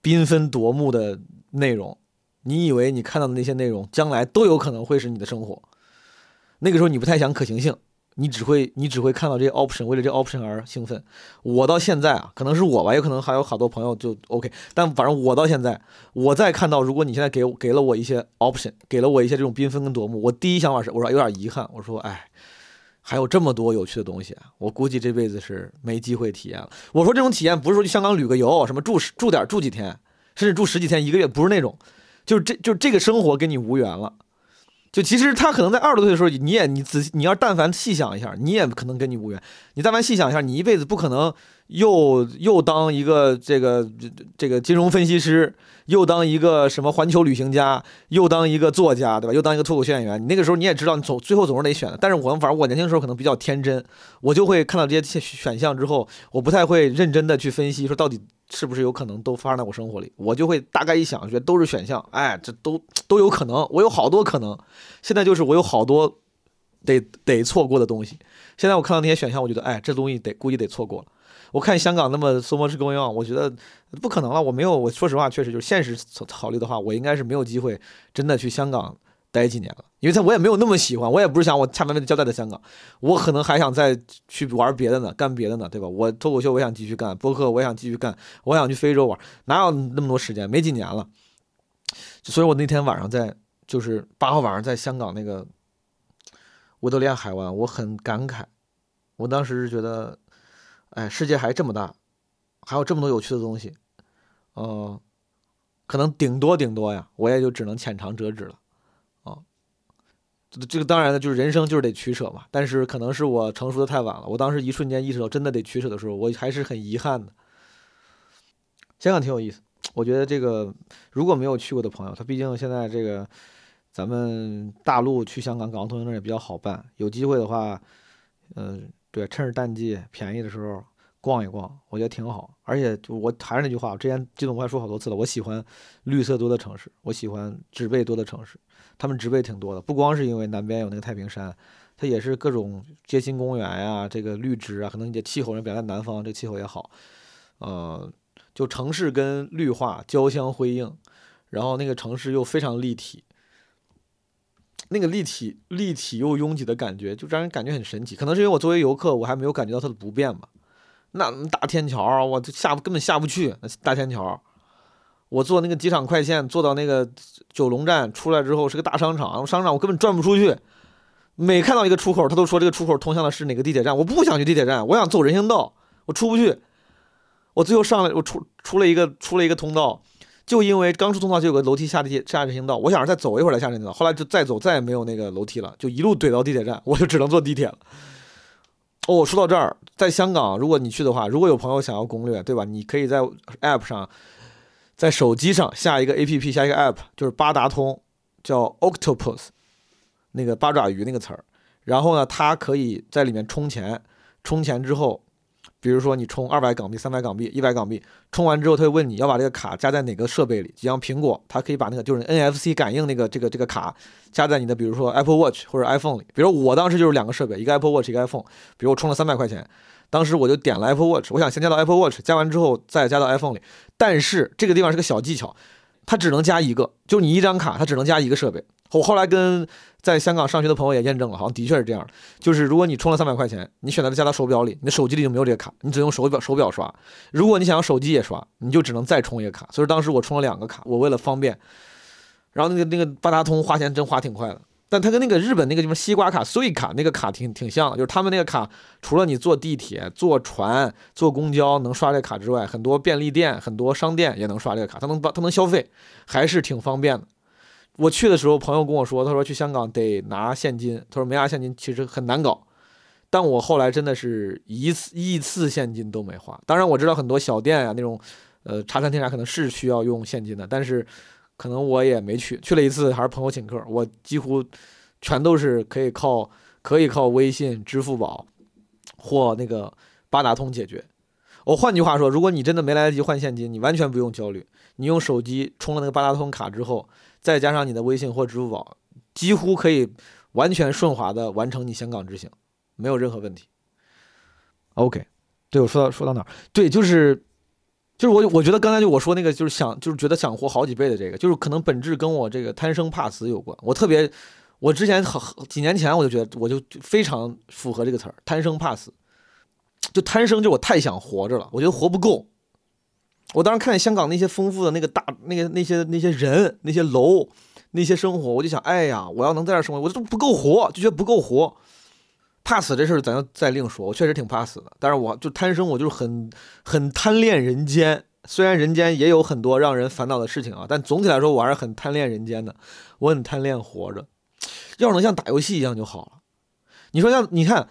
Speaker 1: 缤纷夺目的内容。你以为你看到的那些内容，将来都有可能会是你的生活。那个时候你不太想可行性，你只会你只会看到这些 option，为了这 option 而兴奋。我到现在啊，可能是我吧，有可能还有好多朋友就 OK。但反正我到现在，我在看到，如果你现在给给了我一些 option，给了我一些这种缤纷跟夺目，我第一想法是，我说有点遗憾，我说哎。还有这么多有趣的东西！我估计这辈子是没机会体验了。我说这种体验不是说去香港旅个游，什么住住点住几天，甚至住十几天一个月，不是那种，就是这就这个生活跟你无缘了。就其实他可能在二十多岁的时候，你也你仔细你要但凡细想一下，你也可能跟你无缘。你但凡细想一下，你一辈子不可能又又当一个这个这个金融分析师。又当一个什么环球旅行家，又当一个作家，对吧？又当一个脱口秀演员。你那个时候你也知道，你总最后总是得选的。但是我反正我年轻时候可能比较天真，我就会看到这些选项之后，我不太会认真的去分析，说到底是不是有可能都发生在我生活里。我就会大概一想，觉得都是选项，哎，这都都有可能。我有好多可能，现在就是我有好多得得错过的东西。现在我看到那些选项，我觉得，哎，这东西得估计得错过了。我看香港那么 so much going on，我觉得不可能了。我没有，我说实话，确实就是现实考虑的话，我应该是没有机会真的去香港待几年了。因为他我也没有那么喜欢，我也不是想我下半辈子交代在香港，我可能还想再去玩别的呢，干别的呢，对吧？我脱口秀我想继续干，播客我想继续干，我想去非洲玩，哪有那么多时间？没几年了。所以我那天晚上在就是八号晚上在香港那个维多利亚海湾，我很感慨，我当时是觉得。哎，世界还这么大，还有这么多有趣的东西，呃，可能顶多顶多呀，我也就只能浅尝辄止了，啊，这这个当然了，就是人生就是得取舍嘛。但是可能是我成熟的太晚了，我当时一瞬间意识到真的得取舍的时候，我还是很遗憾的。香港挺有意思，我觉得这个如果没有去过的朋友，他毕竟现在这个咱们大陆去香港港澳通行证也比较好办，有机会的话，嗯、对，趁着淡季便宜的时候逛一逛，我觉得挺好。而且我还是那句话，我之前季总我也说好多次了，我喜欢绿色多的城市，我喜欢植被多的城市。他们植被挺多的，不光是因为南边有那个太平山，它也是各种街心公园呀、这个绿植啊，可能也气候人表现南方，这气候也好，呃，就城市跟绿化交相辉映，然后那个城市又非常立体，那个立体立体又拥挤的感觉，就让人感觉很神奇。可能是因为我作为游客，我还没有感觉到它的不便吧。那大天桥，我就下根本下不去。大天桥，我坐那个机场快线坐到那个九龙站出来之后是个大商场，商场我根本转不出去。每看到一个出口，他都说这个出口通向的是哪个地铁站，我不想去地铁站，我想走人行道，我出不去。我最后上来，我出出了一个出了一个通道，就因为刚出通道就有个楼梯下地下人行道，我想着再走一会儿再下人行道，后来就再走再也没有那个楼梯了，就一路怼到地铁站，我就只能坐地铁了。哦，说到这儿，在香港，如果你去的话，如果有朋友想要攻略，对吧？你可以在 App 上，在手机上下一个 APP，下一个 App，就是八达通，叫 Octopus，那个八爪鱼那个词儿。然后呢，它可以在里面充钱，充钱之后，比如说你充二百港币、三百港币、一百港币，充完之后，他会问你要把这个卡加在哪个设备里。就像苹果，它可以把那个就是 NFC 感应那个这个这个卡加在你的，比如说 Apple Watch 或者 iPhone 里。比如我当时就是两个设备，一个 Apple Watch，一个 iPhone。比如我充了三百块钱，当时我就点了 Apple Watch，我想先加到 Apple Watch，加完之后再加到 iPhone 里。但是这个地方是个小技巧，它只能加一个，就你一张卡，它只能加一个设备。我后来跟在香港上学的朋友也验证了，好像的确是这样。就是如果你充了三百块钱，你选择加到手表里，你的手机里就没有这个卡，你只用手表手表刷。如果你想要手机也刷，你就只能再充一个卡。所以当时我充了两个卡，我为了方便。然后那个那个八达通花钱真花挺快的，但它跟那个日本那个什么西瓜卡、碎卡那个卡挺挺像的，就是他们那个卡除了你坐地铁、坐船、坐公交能刷这个卡之外，很多便利店、很多商店也能刷这个卡，它能它能消费，还是挺方便的。我去的时候，朋友跟我说，他说去香港得拿现金，他说没拿现金其实很难搞。但我后来真的是一次一次现金都没花。当然我知道很多小店啊那种，呃茶餐厅啥可能是需要用现金的，但是可能我也没去，去了一次还是朋友请客，我几乎全都是可以靠可以靠微信、支付宝或那个八达通解决。我换句话说，如果你真的没来得及换现金，你完全不用焦虑，你用手机充了那个八达通卡之后。再加上你的微信或支付宝，几乎可以完全顺滑的完成你香港之行，没有任何问题。OK，对我说到说到哪儿？对，就是就是我我觉得刚才就我说那个就是想就是觉得想活好几倍的这个，就是可能本质跟我这个贪生怕死有关。我特别，我之前好几年前我就觉得我就非常符合这个词儿，贪生怕死。就贪生，就我太想活着了，我觉得活不够。我当时看见香港那些丰富的那个大那个那些那些人那些楼那些生活，我就想，哎呀，我要能在这生活，我都不够活，就觉得不够活。怕死这事儿咱要再另说，我确实挺怕死的。但是我就贪生，我就是很很贪恋人间。虽然人间也有很多让人烦恼的事情啊，但总体来说我还是很贪恋人间的。我很贪恋活着，要是能像打游戏一样就好了。你说像你看。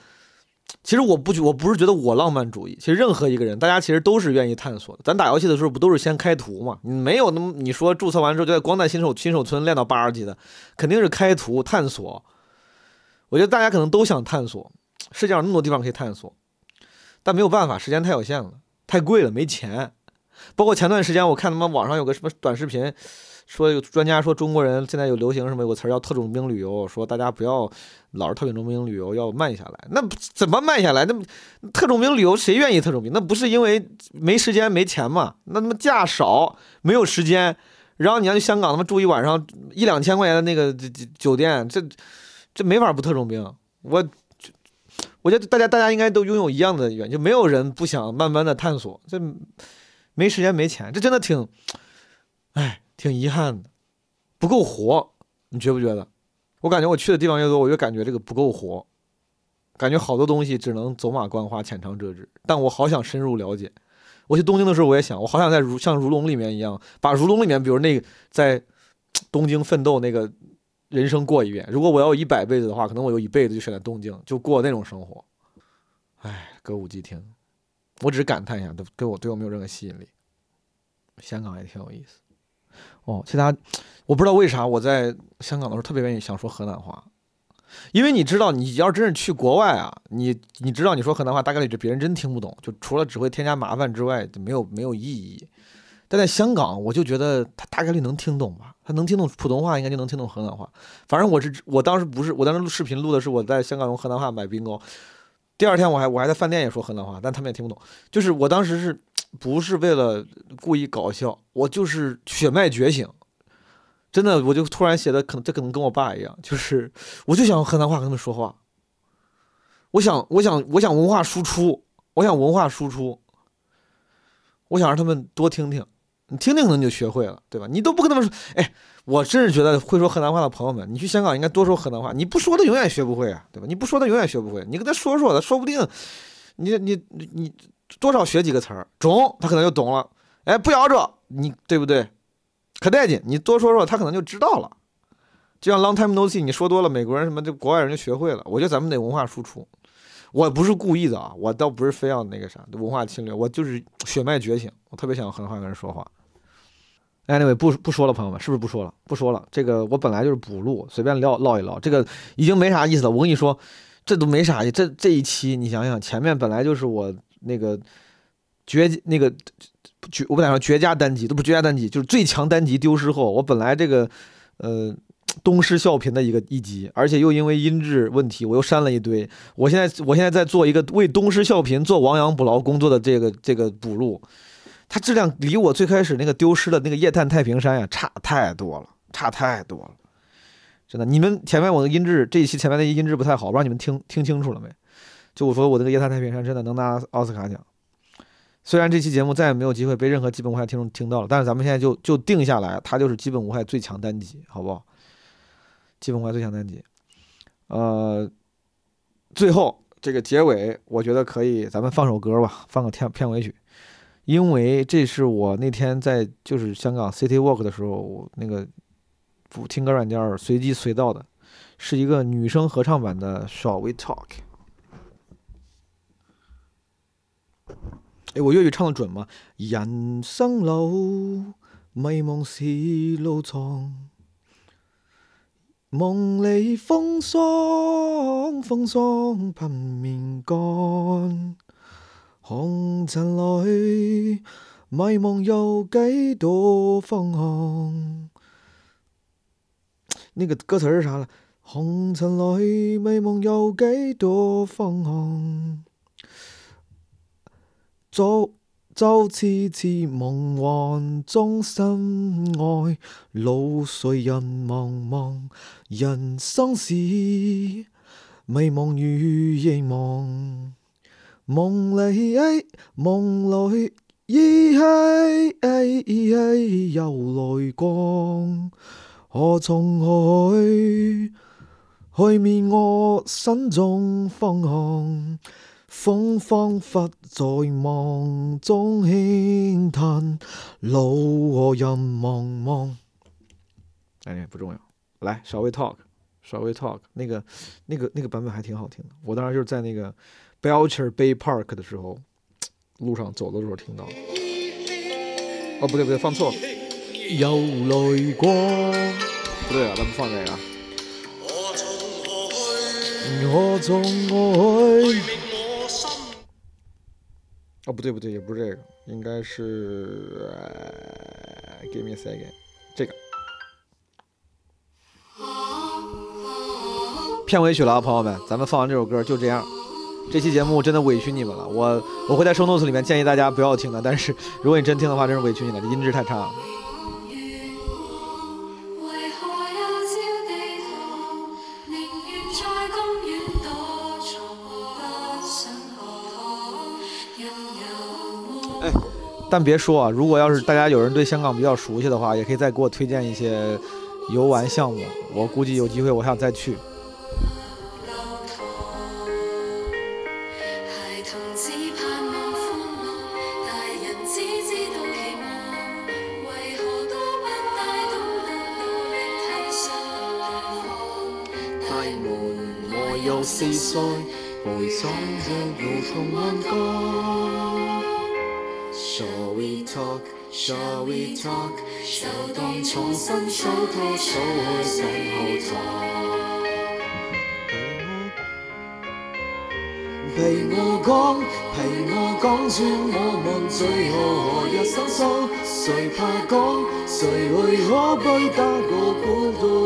Speaker 1: 其实我不觉，我不是觉得我浪漫主义。其实任何一个人，大家其实都是愿意探索的。咱打游戏的时候不都是先开图嘛？你没有那么你说注册完之后就在光在新手新手村练到八十级的，肯定是开图探索。我觉得大家可能都想探索，世界上那么多地方可以探索，但没有办法，时间太有限了，太贵了，没钱。包括前段时间我看他妈网上有个什么短视频。说有专家说中国人现在有流行什么有个词儿叫特种兵旅游，说大家不要老是特种兵旅游，要慢下来。那怎么慢下来？那特种兵旅游谁愿意特种兵？那不是因为没时间没钱嘛？那他妈假少，没有时间。然后你要去香港，他妈住一晚上一两千块钱的那个酒店，这这没法不特种兵。我我觉得大家大家应该都拥有一样的愿，就没有人不想慢慢的探索。这没时间没钱，这真的挺，哎。挺遗憾的，不够活，你觉不觉得？我感觉我去的地方越多，我越感觉这个不够活，感觉好多东西只能走马观花、浅尝辄止。但我好想深入了解，我去东京的时候，我也想，我好想在如像如龙里面一样，把如龙里面，比如那个在东京奋斗那个人生过一遍。如果我要有一百辈子的话，可能我有一辈子就选在东京，就过那种生活。唉，歌舞伎町，我只是感叹一下，都对我对我没有任何吸引力。香港也挺有意思。哦，其他我不知道为啥我在香港的时候特别愿意想说河南话。因为你知道，你要真是去国外啊，你你知道你说河南话大概率这别人真听不懂，就除了只会添加麻烦之外，就没有没有意义。但在香港，我就觉得他大概率能听懂吧，他能听懂普通话，应该就能听懂河南话。反正我是我当时不是，我当时录视频录的是我在香港用河南话买冰糕，第二天我还我还在饭店也说河南话，但他们也听不懂。就是我当时是不是为了故意搞笑，我就是血脉觉醒。真的，我就突然写的，可能这可能跟我爸一样，就是我就想河南话跟他们说话，我想，我想，我想文化输出，我想文化输出，我想让他们多听听，你听听可能就学会了，对吧？你都不跟他们说，哎，我真是觉得会说河南话的朋友们，你去香港应该多说河南话，你不说他永远学不会啊，对吧？你不说他永远学不会，你跟他说说，他说不定，你你你多少学几个词儿，中他可能就懂了，哎，不摇着你，对不对？可带劲，你多说说，他可能就知道了。就像 long time no see，你说多了，美国人什么就国外人就学会了。我觉得咱们得文化输出，我不是故意的啊，我倒不是非要那个啥文化侵略，我就是血脉觉醒，我特别想和外国人说话。Anyway，不不说了，朋友们，是不是不说了？不说了，这个我本来就是补录，随便唠唠一唠，这个已经没啥意思了。我跟你说，这都没啥，这这一期你想想，前面本来就是我那个绝那个。绝我不敢说绝佳单集，都不是绝佳单集，就是最强单集丢失后，我本来这个，呃，东施效颦的一个一集，而且又因为音质问题，我又删了一堆。我现在我现在在做一个为东施效颦做亡羊补牢工作的这个这个补录，它质量离我最开始那个丢失的那个夜探太平山呀差太多了，差太多了，真的。你们前面我的音质这一期前面的音质不太好，不知道你们听听清楚了没？就我说我这个夜探太平山真的能拿奥斯卡奖。虽然这期节目再也没有机会被任何基本无害听众听到了，但是咱们现在就就定下来，它就是基本无害最强单集，好不好？基本无害最强单集。呃，最后这个结尾，我觉得可以，咱们放首歌吧，放个片片尾曲，因为这是我那天在就是香港 City Walk 的时候，那个听歌软件随机随到的，是一个女生合唱版的《Shall We Talk》。哎，我粤语唱的准吗？人生路，迷茫是路长，梦里风霜，风霜喷面干，红尘里迷茫有几多方向？那个歌词是啥了？红尘里迷茫有几多方向？就就次次梦幻中心爱，路随人茫茫，人生是迷茫如夜茫，梦里梦里依稀又来光，何从何去？去灭我心中方向。风仿佛在梦中轻叹，路和人茫茫。哎，不重要。来，稍微 talk，稍微 talk。那个、那个、那个版本还挺好听的。我当时就是在那个 Belcher Bay Park 的时候，路上走的时候听到的。哦，不对不对，放错了。有泪光。不对啊，咱们放这个。我从何去？哦，不对不对，也不是这个，应该是 Give me a second，这个片尾曲了啊，朋友们，咱们放完这首歌就这样。这期节目真的委屈你们了，我我会在 show notes 里面建议大家不要听的，但是如果你真听的话，真是委屈你了，这音质太差了。但别说啊，如果要是大家有人对香港比较熟悉的话，也可以再给我推荐一些游玩项目。我估计有机会，我想再去。
Speaker 5: 会可悲